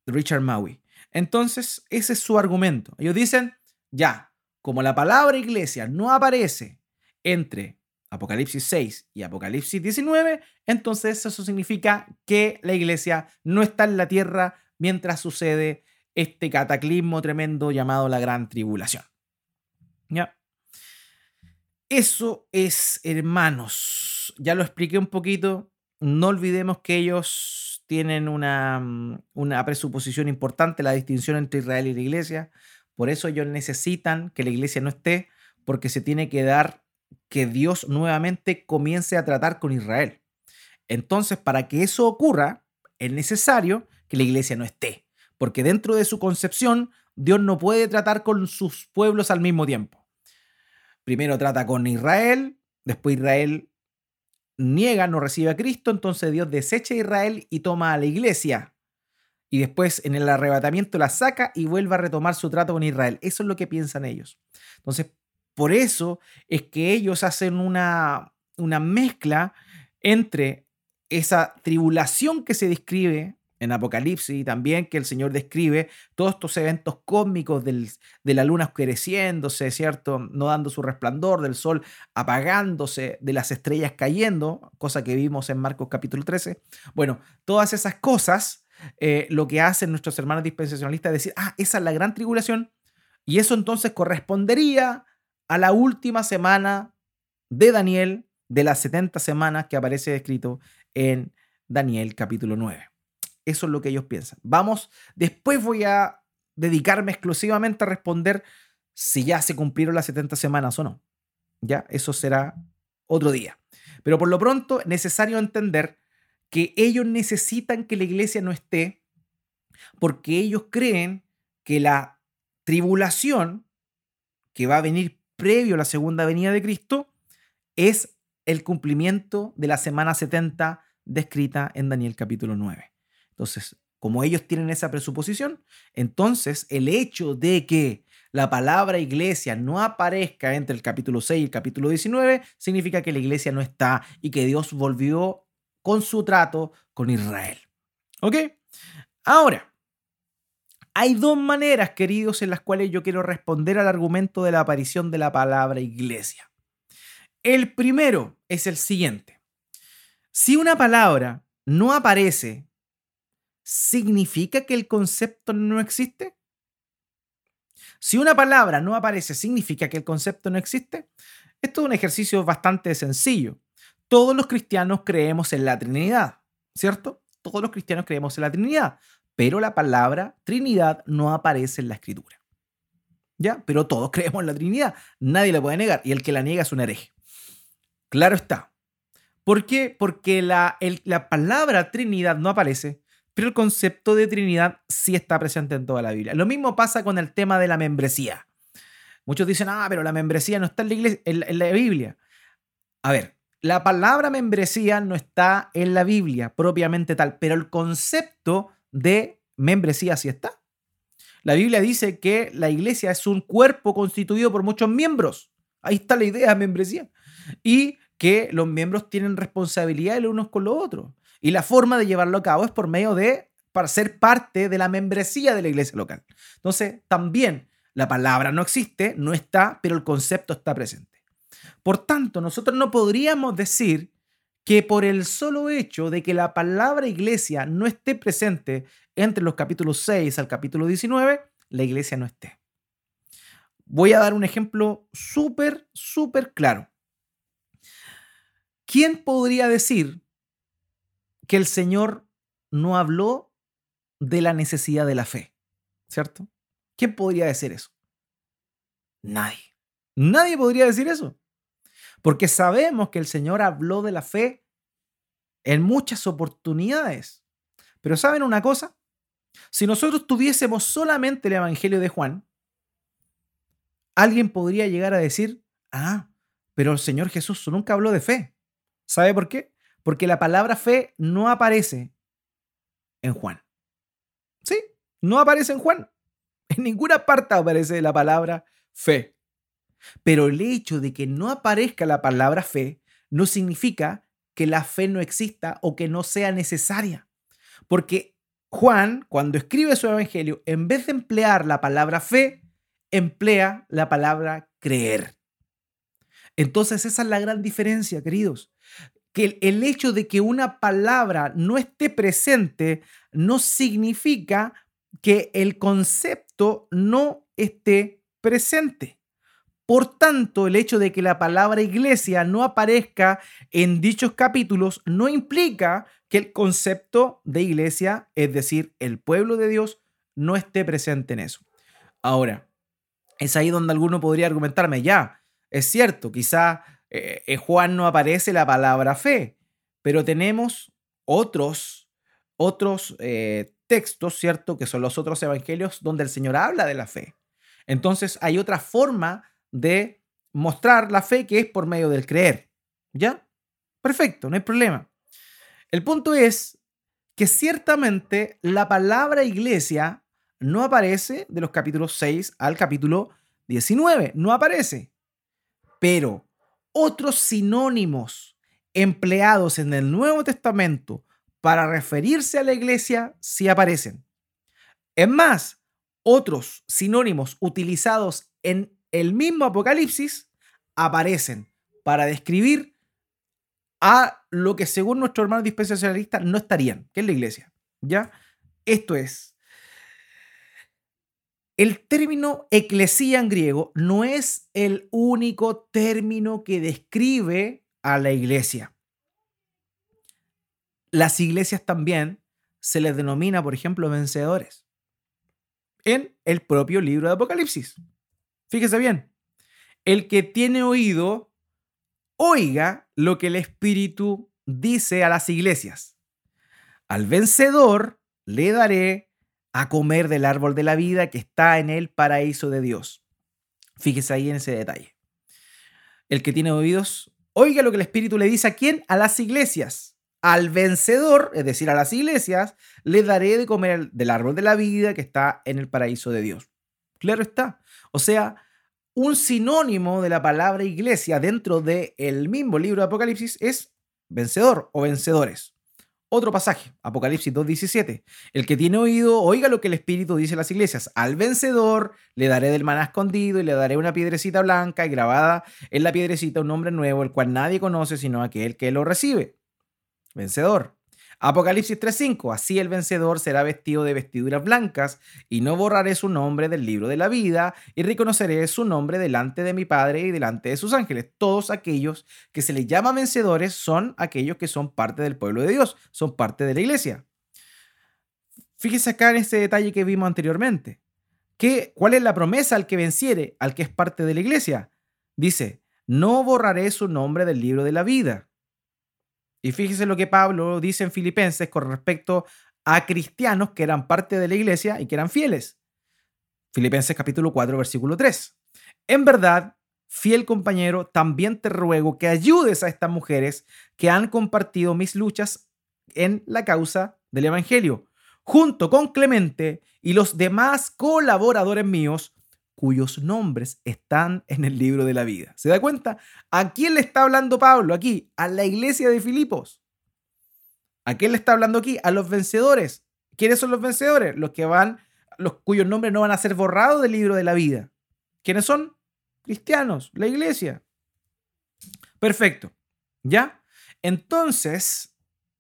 Richard Maui. Entonces, ese es su argumento. Ellos dicen, ya, como la palabra iglesia no aparece entre Apocalipsis 6 y Apocalipsis 19, entonces eso significa que la iglesia no está en la tierra mientras sucede este cataclismo tremendo llamado la gran tribulación. ¿Ya? Eso es, hermanos, ya lo expliqué un poquito, no olvidemos que ellos tienen una, mm, una presuposición importante, la distinción entre Israel y la iglesia. Por eso ellos necesitan que la iglesia no esté, porque se tiene que dar que Dios nuevamente comience a tratar con Israel. Entonces, para que eso ocurra, es necesario que la iglesia no esté, porque dentro de su concepción, Dios no puede tratar con sus pueblos al mismo tiempo. Primero trata con Israel, después Israel niega, no recibe a Cristo, entonces Dios desecha a Israel y toma a la iglesia. Y después en el arrebatamiento la saca y vuelve a retomar su trato con Israel. Eso es lo que piensan ellos. Entonces, por eso es que ellos hacen una, una mezcla entre esa tribulación que se describe en Apocalipsis también que el Señor describe todos estos eventos cósmicos del, de la luna oscureciéndose, ¿cierto? No dando su resplandor, del sol apagándose, de las estrellas cayendo, cosa que vimos en Marcos capítulo 13. Bueno, todas esas cosas eh, lo que hacen nuestros hermanos dispensacionalistas es decir, ah, esa es la gran tribulación, y eso entonces correspondería a la última semana de Daniel, de las 70 semanas que aparece escrito en Daniel capítulo 9. Eso es lo que ellos piensan. Vamos, después voy a dedicarme exclusivamente a responder si ya se cumplieron las 70 semanas o no. Ya, eso será otro día. Pero por lo pronto, es necesario entender que ellos necesitan que la iglesia no esté porque ellos creen que la tribulación que va a venir previo a la segunda venida de Cristo es el cumplimiento de la semana 70 descrita en Daniel capítulo 9. Entonces, como ellos tienen esa presuposición, entonces el hecho de que la palabra iglesia no aparezca entre el capítulo 6 y el capítulo 19 significa que la iglesia no está y que Dios volvió con su trato con Israel. ¿Ok? Ahora, hay dos maneras, queridos, en las cuales yo quiero responder al argumento de la aparición de la palabra iglesia. El primero es el siguiente. Si una palabra no aparece, ¿significa que el concepto no existe? Si una palabra no aparece, ¿significa que el concepto no existe? Esto es un ejercicio bastante sencillo. Todos los cristianos creemos en la Trinidad, ¿cierto? Todos los cristianos creemos en la Trinidad, pero la palabra Trinidad no aparece en la Escritura. ¿Ya? Pero todos creemos en la Trinidad. Nadie la puede negar. Y el que la niega es un hereje. Claro está. ¿Por qué? Porque la, la palabra Trinidad no aparece el concepto de Trinidad sí está presente en toda la Biblia. Lo mismo pasa con el tema de la membresía. Muchos dicen, ah, pero la membresía no está en la, iglesia, en la Biblia. A ver, la palabra membresía no está en la Biblia propiamente tal, pero el concepto de membresía sí está. La Biblia dice que la iglesia es un cuerpo constituido por muchos miembros. Ahí está la idea de membresía. Y que los miembros tienen responsabilidad los unos con los otros. Y la forma de llevarlo a cabo es por medio de para ser parte de la membresía de la iglesia local. Entonces, también la palabra no existe, no está, pero el concepto está presente. Por tanto, nosotros no podríamos decir que por el solo hecho de que la palabra iglesia no esté presente entre los capítulos 6 al capítulo 19, la iglesia no esté. Voy a dar un ejemplo súper, súper claro. ¿Quién podría decir que el Señor no habló de la necesidad de la fe, ¿cierto? ¿Quién podría decir eso? Nadie. Nadie podría decir eso. Porque sabemos que el Señor habló de la fe en muchas oportunidades. Pero ¿saben una cosa? Si nosotros tuviésemos solamente el Evangelio de Juan, alguien podría llegar a decir, ah, pero el Señor Jesús nunca habló de fe. ¿Sabe por qué? Porque la palabra fe no aparece en Juan. ¿Sí? No aparece en Juan. En ninguna parte aparece la palabra fe. Pero el hecho de que no aparezca la palabra fe no significa que la fe no exista o que no sea necesaria. Porque Juan, cuando escribe su evangelio, en vez de emplear la palabra fe, emplea la palabra creer. Entonces esa es la gran diferencia, queridos que el hecho de que una palabra no esté presente no significa que el concepto no esté presente. Por tanto, el hecho de que la palabra iglesia no aparezca en dichos capítulos no implica que el concepto de iglesia, es decir, el pueblo de Dios, no esté presente en eso. Ahora, es ahí donde alguno podría argumentarme, ya, es cierto, quizá eh, en Juan no aparece la palabra fe, pero tenemos otros, otros eh, textos, ¿cierto? Que son los otros evangelios donde el Señor habla de la fe. Entonces hay otra forma de mostrar la fe que es por medio del creer. ¿Ya? Perfecto, no hay problema. El punto es que ciertamente la palabra iglesia no aparece de los capítulos 6 al capítulo 19, no aparece. Pero otros sinónimos empleados en el Nuevo Testamento para referirse a la iglesia sí aparecen. Es más, otros sinónimos utilizados en el mismo Apocalipsis aparecen para describir a lo que según nuestro hermano dispensacionalista no estarían, que es la iglesia. ¿Ya? Esto es, el término eclesía en griego no es el único término que describe a la iglesia. Las iglesias también se les denomina, por ejemplo, vencedores en el propio libro de Apocalipsis. Fíjese bien, el que tiene oído, oiga lo que el Espíritu dice a las iglesias. Al vencedor le daré a comer del árbol de la vida que está en el paraíso de Dios. Fíjese ahí en ese detalle. El que tiene oídos, oiga lo que el Espíritu le dice a quién? A las iglesias. Al vencedor, es decir, a las iglesias, le daré de comer del árbol de la vida que está en el paraíso de Dios. Claro está. O sea, un sinónimo de la palabra iglesia dentro del el mismo libro de Apocalipsis es vencedor o vencedores. Otro pasaje, Apocalipsis 2.17. El que tiene oído, oiga lo que el Espíritu dice a las iglesias. Al vencedor le daré del maná escondido y le daré una piedrecita blanca y grabada en la piedrecita un nombre nuevo, el cual nadie conoce sino aquel que lo recibe vencedor. Apocalipsis 3:5, así el vencedor será vestido de vestiduras blancas, y no borraré su nombre del libro de la vida, y reconoceré su nombre delante de mi Padre y delante de sus ángeles. Todos aquellos que se les llama vencedores son aquellos que son parte del pueblo de Dios, son parte de la iglesia. Fíjese acá en este detalle que vimos anteriormente. ¿Qué, ¿Cuál es la promesa al que venciere, al que es parte de la iglesia? Dice, no borraré su nombre del libro de la vida. Y fíjese lo que Pablo dice en Filipenses con respecto a cristianos que eran parte de la iglesia y que eran fieles. Filipenses capítulo 4, versículo 3. En verdad, fiel compañero, también te ruego que ayudes a estas mujeres que han compartido mis luchas en la causa del Evangelio, junto con Clemente y los demás colaboradores míos cuyos nombres están en el libro de la vida. ¿Se da cuenta? ¿A quién le está hablando Pablo aquí? A la iglesia de Filipos. ¿A quién le está hablando aquí? A los vencedores. ¿Quiénes son los vencedores? Los que van, los cuyos nombres no van a ser borrados del libro de la vida. ¿Quiénes son? Cristianos, la iglesia. Perfecto. ¿Ya? Entonces,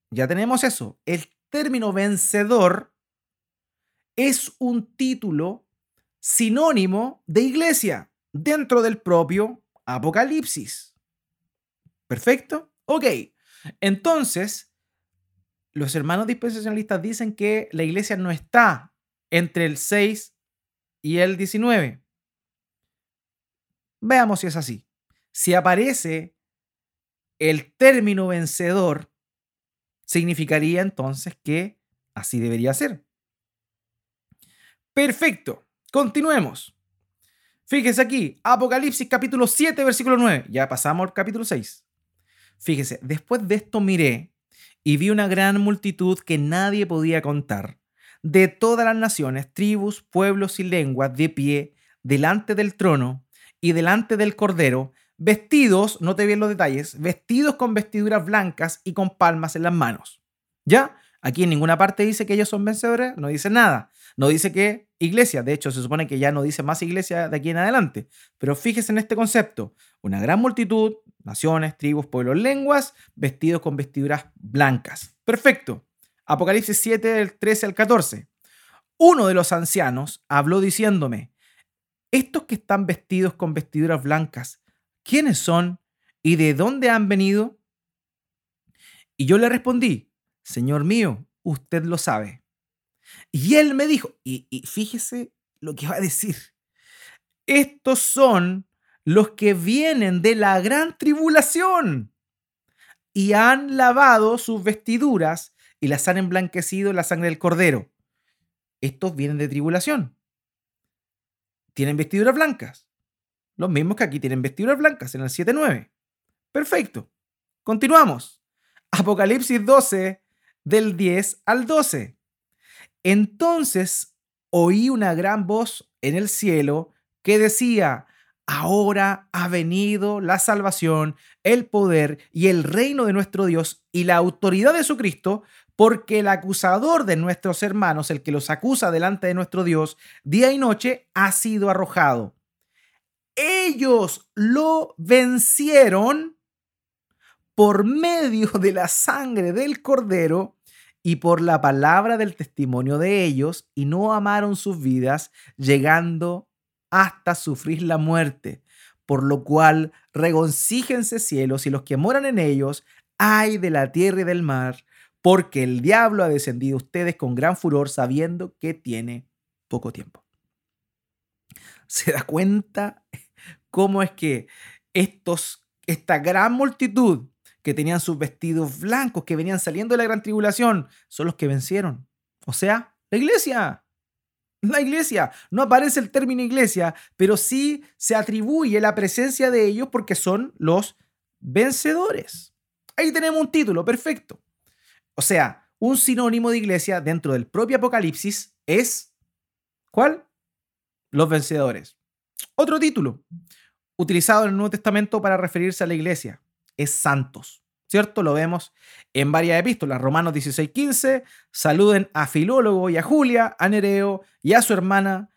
ya tenemos eso. El término vencedor es un título sinónimo de iglesia dentro del propio Apocalipsis. ¿Perfecto? Ok. Entonces, los hermanos dispensacionalistas dicen que la iglesia no está entre el 6 y el 19. Veamos si es así. Si aparece el término vencedor, significaría entonces que así debería ser. Perfecto. Continuemos. Fíjese aquí, Apocalipsis capítulo 7, versículo 9. Ya pasamos al capítulo 6. Fíjese, después de esto miré y vi una gran multitud que nadie podía contar, de todas las naciones, tribus, pueblos y lenguas, de pie, delante del trono y delante del cordero, vestidos, no te bien los detalles, vestidos con vestiduras blancas y con palmas en las manos. ¿Ya? Aquí en ninguna parte dice que ellos son vencedores, no dice nada. No dice que iglesia, de hecho se supone que ya no dice más iglesia de aquí en adelante, pero fíjese en este concepto, una gran multitud, naciones, tribus, pueblos, lenguas, vestidos con vestiduras blancas. Perfecto. Apocalipsis 7 del 13 al 14. Uno de los ancianos habló diciéndome, estos que están vestidos con vestiduras blancas, ¿quiénes son y de dónde han venido? Y yo le respondí, Señor mío, usted lo sabe. Y él me dijo, y, fíjese lo que va a decir, estos son los que vienen de la gran tribulación y han lavado sus vestiduras y las han emblanquecido en la sangre del cordero. Estos vienen de tribulación. Tienen vestiduras blancas. Los mismos que aquí tienen vestiduras blancas en el 7.9. Perfecto. Continuamos. Apocalipsis 12, del 10 al 12. Entonces oí una gran voz en el cielo que decía, ahora ha venido la salvación, el poder y el reino de nuestro Dios y la autoridad de su Cristo, porque el acusador de nuestros hermanos, el que los acusa delante de nuestro Dios, día y noche, ha sido arrojado. Ellos lo vencieron por medio de la sangre del cordero y por la palabra del testimonio de ellos, y no amaron sus vidas, llegando hasta sufrir la muerte. Por lo cual, regocíjense cielos y los que moran en ellos, ay de la tierra y del mar, porque el diablo ha descendido a ustedes con gran furor, sabiendo que tiene poco tiempo. ¿Se da cuenta cómo es que estos, esta gran multitud que tenían sus vestidos blancos, que venían saliendo de la gran tribulación, son los que vencieron? O sea, la iglesia. La iglesia. No aparece el término iglesia, pero sí se atribuye la presencia de ellos porque son los vencedores. Ahí tenemos un título, perfecto. O sea, un sinónimo de iglesia dentro del propio Apocalipsis es ¿cuál? Los vencedores. Otro título, utilizado en el Nuevo Testamento para referirse a la iglesia, es santos. ¿Cierto? Lo vemos en varias epístolas. Romanos 16:15, saluden a Filólogo y a Julia, a Nereo y a su hermana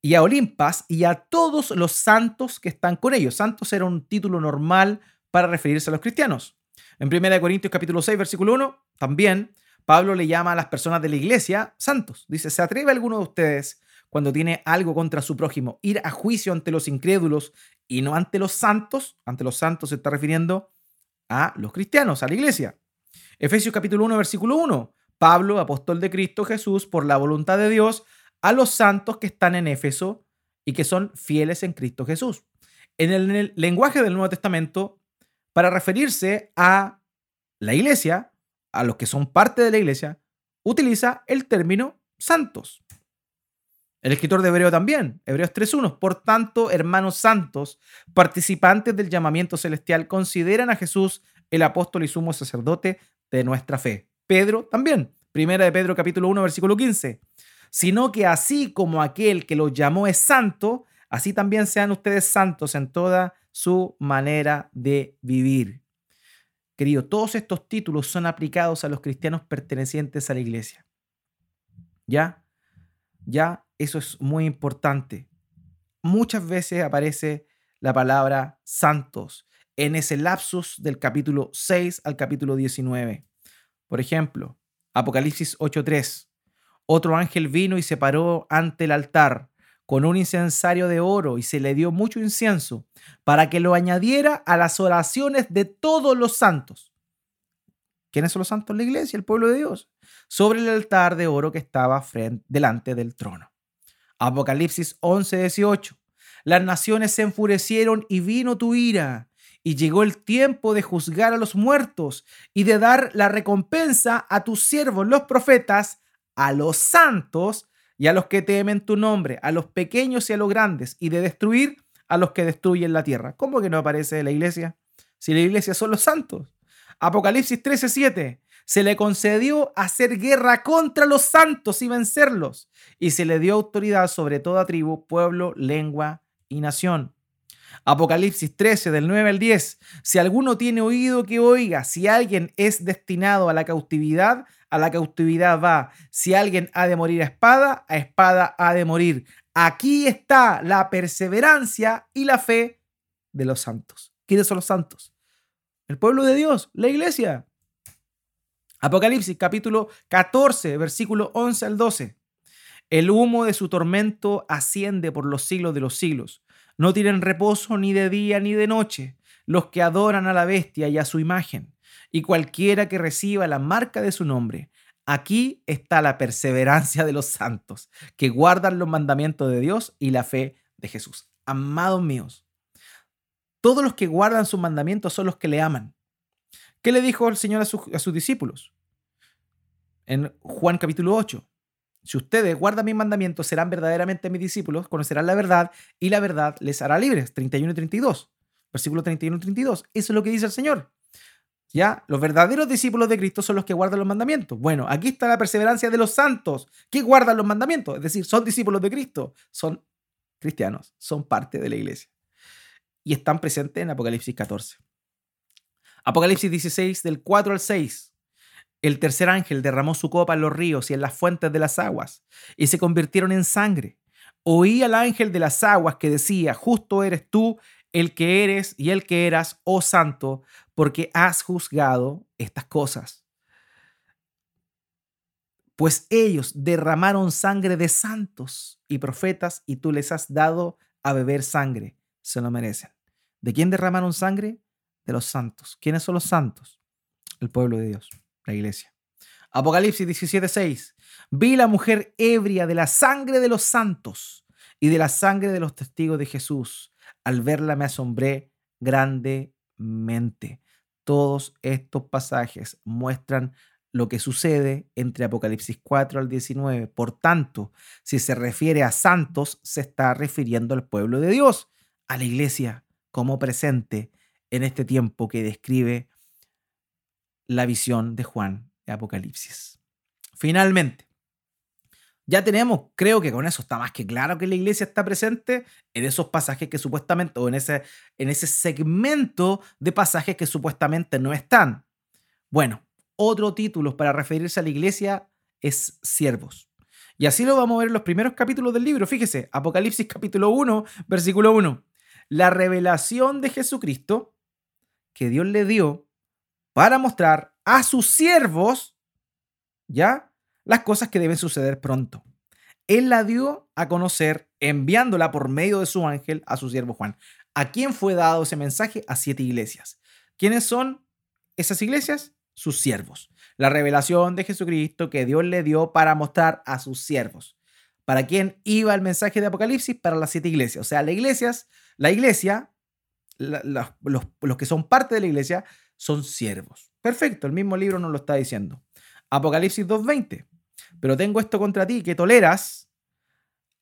y a Olimpas y a todos los santos que están con ellos. Santos era un título normal para referirse a los cristianos. En 1 Corintios capítulo 6, versículo 1, también Pablo le llama a las personas de la iglesia santos. Dice, ¿se atreve alguno de ustedes cuando tiene algo contra su prójimo ir a juicio ante los incrédulos y no ante los santos? Ante los santos se está refiriendo a los cristianos, a la iglesia. Efesios capítulo 1, versículo 1. Pablo, apóstol de Cristo Jesús, por la voluntad de Dios, a los santos que están en Éfeso y que son fieles en Cristo Jesús. En el lenguaje del Nuevo Testamento, para referirse a la iglesia, a los que son parte de la iglesia, utiliza el término santos. El escritor de Hebreo también, Hebreos 3.1. Por tanto, hermanos santos, participantes del llamamiento celestial, consideran a Jesús el apóstol y sumo sacerdote de nuestra fe. Pedro también, primera de Pedro capítulo 1, versículo 15. Sino que así como aquel que los llamó es santo, así también sean ustedes santos en toda su manera de vivir. Querido, todos estos títulos son aplicados a los cristianos pertenecientes a la iglesia. ¿Ya? Ya, eso es muy importante. Muchas veces aparece la palabra santos en ese lapsus del capítulo 6 al capítulo 19. Por ejemplo, Apocalipsis 8.3. Otro ángel vino y se paró ante el altar con un incensario de oro y se le dio mucho incienso para que lo añadiera a las oraciones de todos los santos. ¿Quiénes son los santos? La iglesia, el pueblo de Dios. Sobre el altar de oro que estaba frente, delante del trono. Apocalipsis 11, 18. Las naciones se enfurecieron y vino tu ira, y llegó el tiempo de juzgar a los muertos y de dar la recompensa a tus siervos, los profetas, a los santos y a los que temen tu nombre, a los pequeños y a los grandes, y de destruir a los que destruyen la tierra. ¿Cómo que no aparece la iglesia? Si la iglesia son los santos. Apocalipsis 13:7. Se le concedió hacer guerra contra los santos y vencerlos, y se le dio autoridad sobre toda tribu, pueblo, lengua y nación. Apocalipsis 13, del 9 al 10. Si alguno tiene oído que oiga, si alguien es destinado a la cautividad, a la cautividad va. Si alguien ha de morir a espada, a espada ha de morir. Aquí está la perseverancia y la fe de los santos. ¿Quiénes son los santos? El pueblo de Dios, la iglesia. Apocalipsis capítulo 14, versículo 11 al 12. El humo de su tormento asciende por los siglos de los siglos. No tienen reposo ni de día ni de noche los que adoran a la bestia y a su imagen y cualquiera que reciba la marca de su nombre. Aquí está la perseverancia de los santos, que guardan los mandamientos de Dios y la fe de Jesús. Amados míos, todos los que guardan sus mandamientos son los que le aman. ¿Qué le dijo el Señor a, a sus discípulos? En Juan capítulo 8. Si ustedes guardan mis mandamientos, serán verdaderamente mis discípulos, conocerán la verdad y la verdad les hará libres. 31 y 32. Versículo 31 y 32. Eso es lo que dice el Señor. ¿Ya? Los verdaderos discípulos de Cristo son los que guardan los mandamientos. Bueno, aquí está la perseverancia de los santos que guardan los mandamientos. Es decir, son discípulos de Cristo, son cristianos, son parte de la iglesia. Y están presentes en Apocalipsis 14. Apocalipsis 16, del 4 al 6. El tercer ángel derramó su copa en los ríos y en las fuentes de las aguas, y se convirtieron en sangre. Oí al ángel de las aguas que decía, justo eres tú el que eres y el que eras, oh santo, porque has juzgado estas cosas. pues ellos derramaron sangre de santos y profetas y tú les has dado a beber sangre. Se lo merecen. ¿De quién derramaron sangre? De los santos. ¿Quiénes son los santos? El pueblo de Dios, la iglesia. Apocalipsis 17:6. Vi la mujer ebria de la sangre de los santos y de la sangre de los testigos de Jesús. Al verla me asombré grandemente. Todos estos pasajes muestran lo que sucede entre Apocalipsis 4 al 19. Por tanto, si se refiere a santos, se está refiriendo al pueblo de Dios, a la iglesia, como presente en este tiempo que describe la visión de Juan de Apocalipsis. Finalmente, ya tenemos, creo que con eso está más que claro que la iglesia está presente en esos pasajes que supuestamente, o en ese, en ese segmento de pasajes que supuestamente no están. Bueno, otro título para referirse a la iglesia es siervos. Y así lo vamos a ver en los primeros capítulos del libro. Fíjese, Apocalipsis capítulo 1, versículo 1. La revelación de Jesucristo que Dios le dio para mostrar a sus siervos, ¿ya? Las cosas que deben suceder pronto. Él la dio a conocer enviándola por medio de su ángel a su siervo Juan. ¿A quién fue dado ese mensaje? A siete iglesias. ¿Quiénes son esas iglesias? sus siervos. La revelación de Jesucristo que Dios le dio para mostrar a sus siervos. ¿Para quién iba el mensaje de Apocalipsis? Para las siete iglesias. O sea, la iglesias, la iglesia, los, los que son parte de la iglesia, son siervos. Perfecto, el mismo libro nos lo está diciendo. Apocalipsis 2.20. Pero tengo esto contra ti, que toleras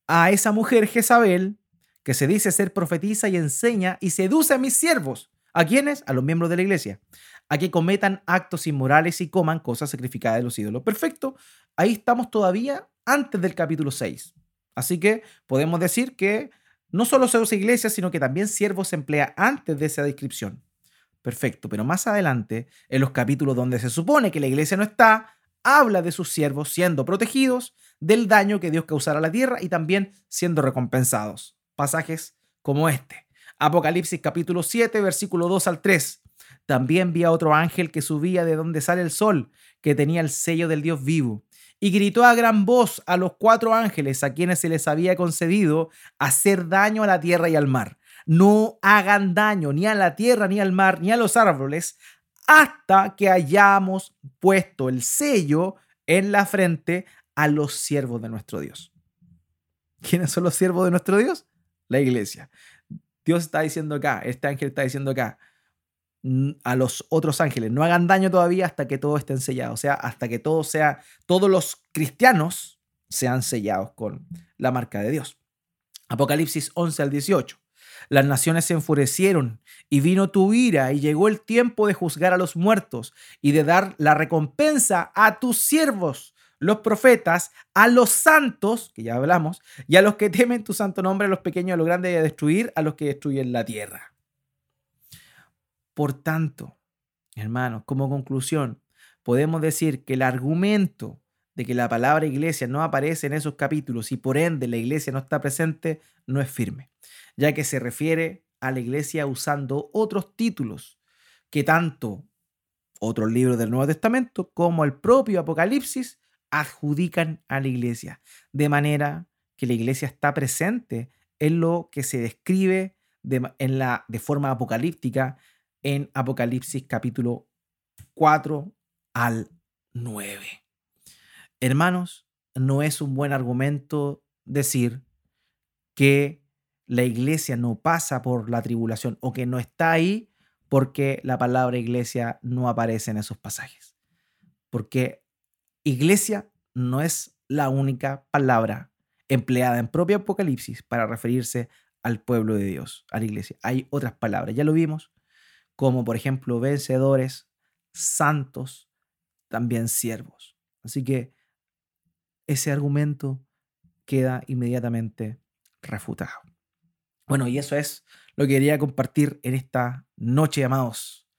a esa mujer Jezabel, que se dice ser profetiza y enseña y seduce a mis siervos. ¿A quiénes? A los miembros de la iglesia a que cometan actos inmorales y coman cosas sacrificadas de los ídolos. Perfecto, ahí estamos todavía antes del capítulo 6. Así que podemos decir que no solo se usa iglesia, sino que también siervo se emplea antes de esa descripción. Perfecto, pero más adelante, en los capítulos donde se supone que la iglesia no está, habla de sus siervos siendo protegidos del daño que Dios causará a la tierra y también siendo recompensados. Pasajes como este. Apocalipsis capítulo 7, versículo 2 al 3. También vi a otro ángel que subía de donde sale el sol, que tenía el sello del Dios vivo, y gritó a gran voz a los cuatro ángeles a quienes se les había concedido hacer daño a la tierra y al mar. No hagan daño ni a la tierra, ni al mar, ni a los árboles, hasta que hayamos puesto el sello en la frente a los siervos de nuestro Dios. ¿Quiénes son los siervos de nuestro Dios? La iglesia. Dios está diciendo acá, este ángel está diciendo acá, a los otros ángeles. No hagan daño todavía hasta que todo esté sellado. O sea, hasta que todo sea, todos los cristianos sean sellados con la marca de Dios. Apocalipsis 11 al 18. Las naciones se enfurecieron y vino tu ira y llegó el tiempo de juzgar a los muertos y de dar la recompensa a tus siervos, los profetas, a los santos, que ya hablamos, y a los que temen tu santo nombre, a los pequeños, a los grandes, y a destruir a los que destruyen la tierra. Por tanto, hermanos, como conclusión, podemos decir que el argumento de que la palabra iglesia no aparece en esos capítulos y por ende la iglesia no está presente no es firme, ya que se refiere a la iglesia usando otros títulos que tanto otros libros del Nuevo Testamento como el propio Apocalipsis adjudican a la iglesia, de manera que la iglesia está presente en lo que se describe de, en la, de forma apocalíptica en Apocalipsis capítulo 4 al 9. Hermanos, no es un buen argumento decir que la iglesia no pasa por la tribulación o que no está ahí porque la palabra iglesia no aparece en esos pasajes. Porque iglesia no es la única palabra empleada en propio Apocalipsis para referirse al pueblo de Dios, a la iglesia. Hay otras palabras, ya lo vimos, como por ejemplo vencedores, santos, también siervos. Así que ese argumento queda inmediatamente refutado. Bueno, y eso es lo que quería compartir en esta noche, amados.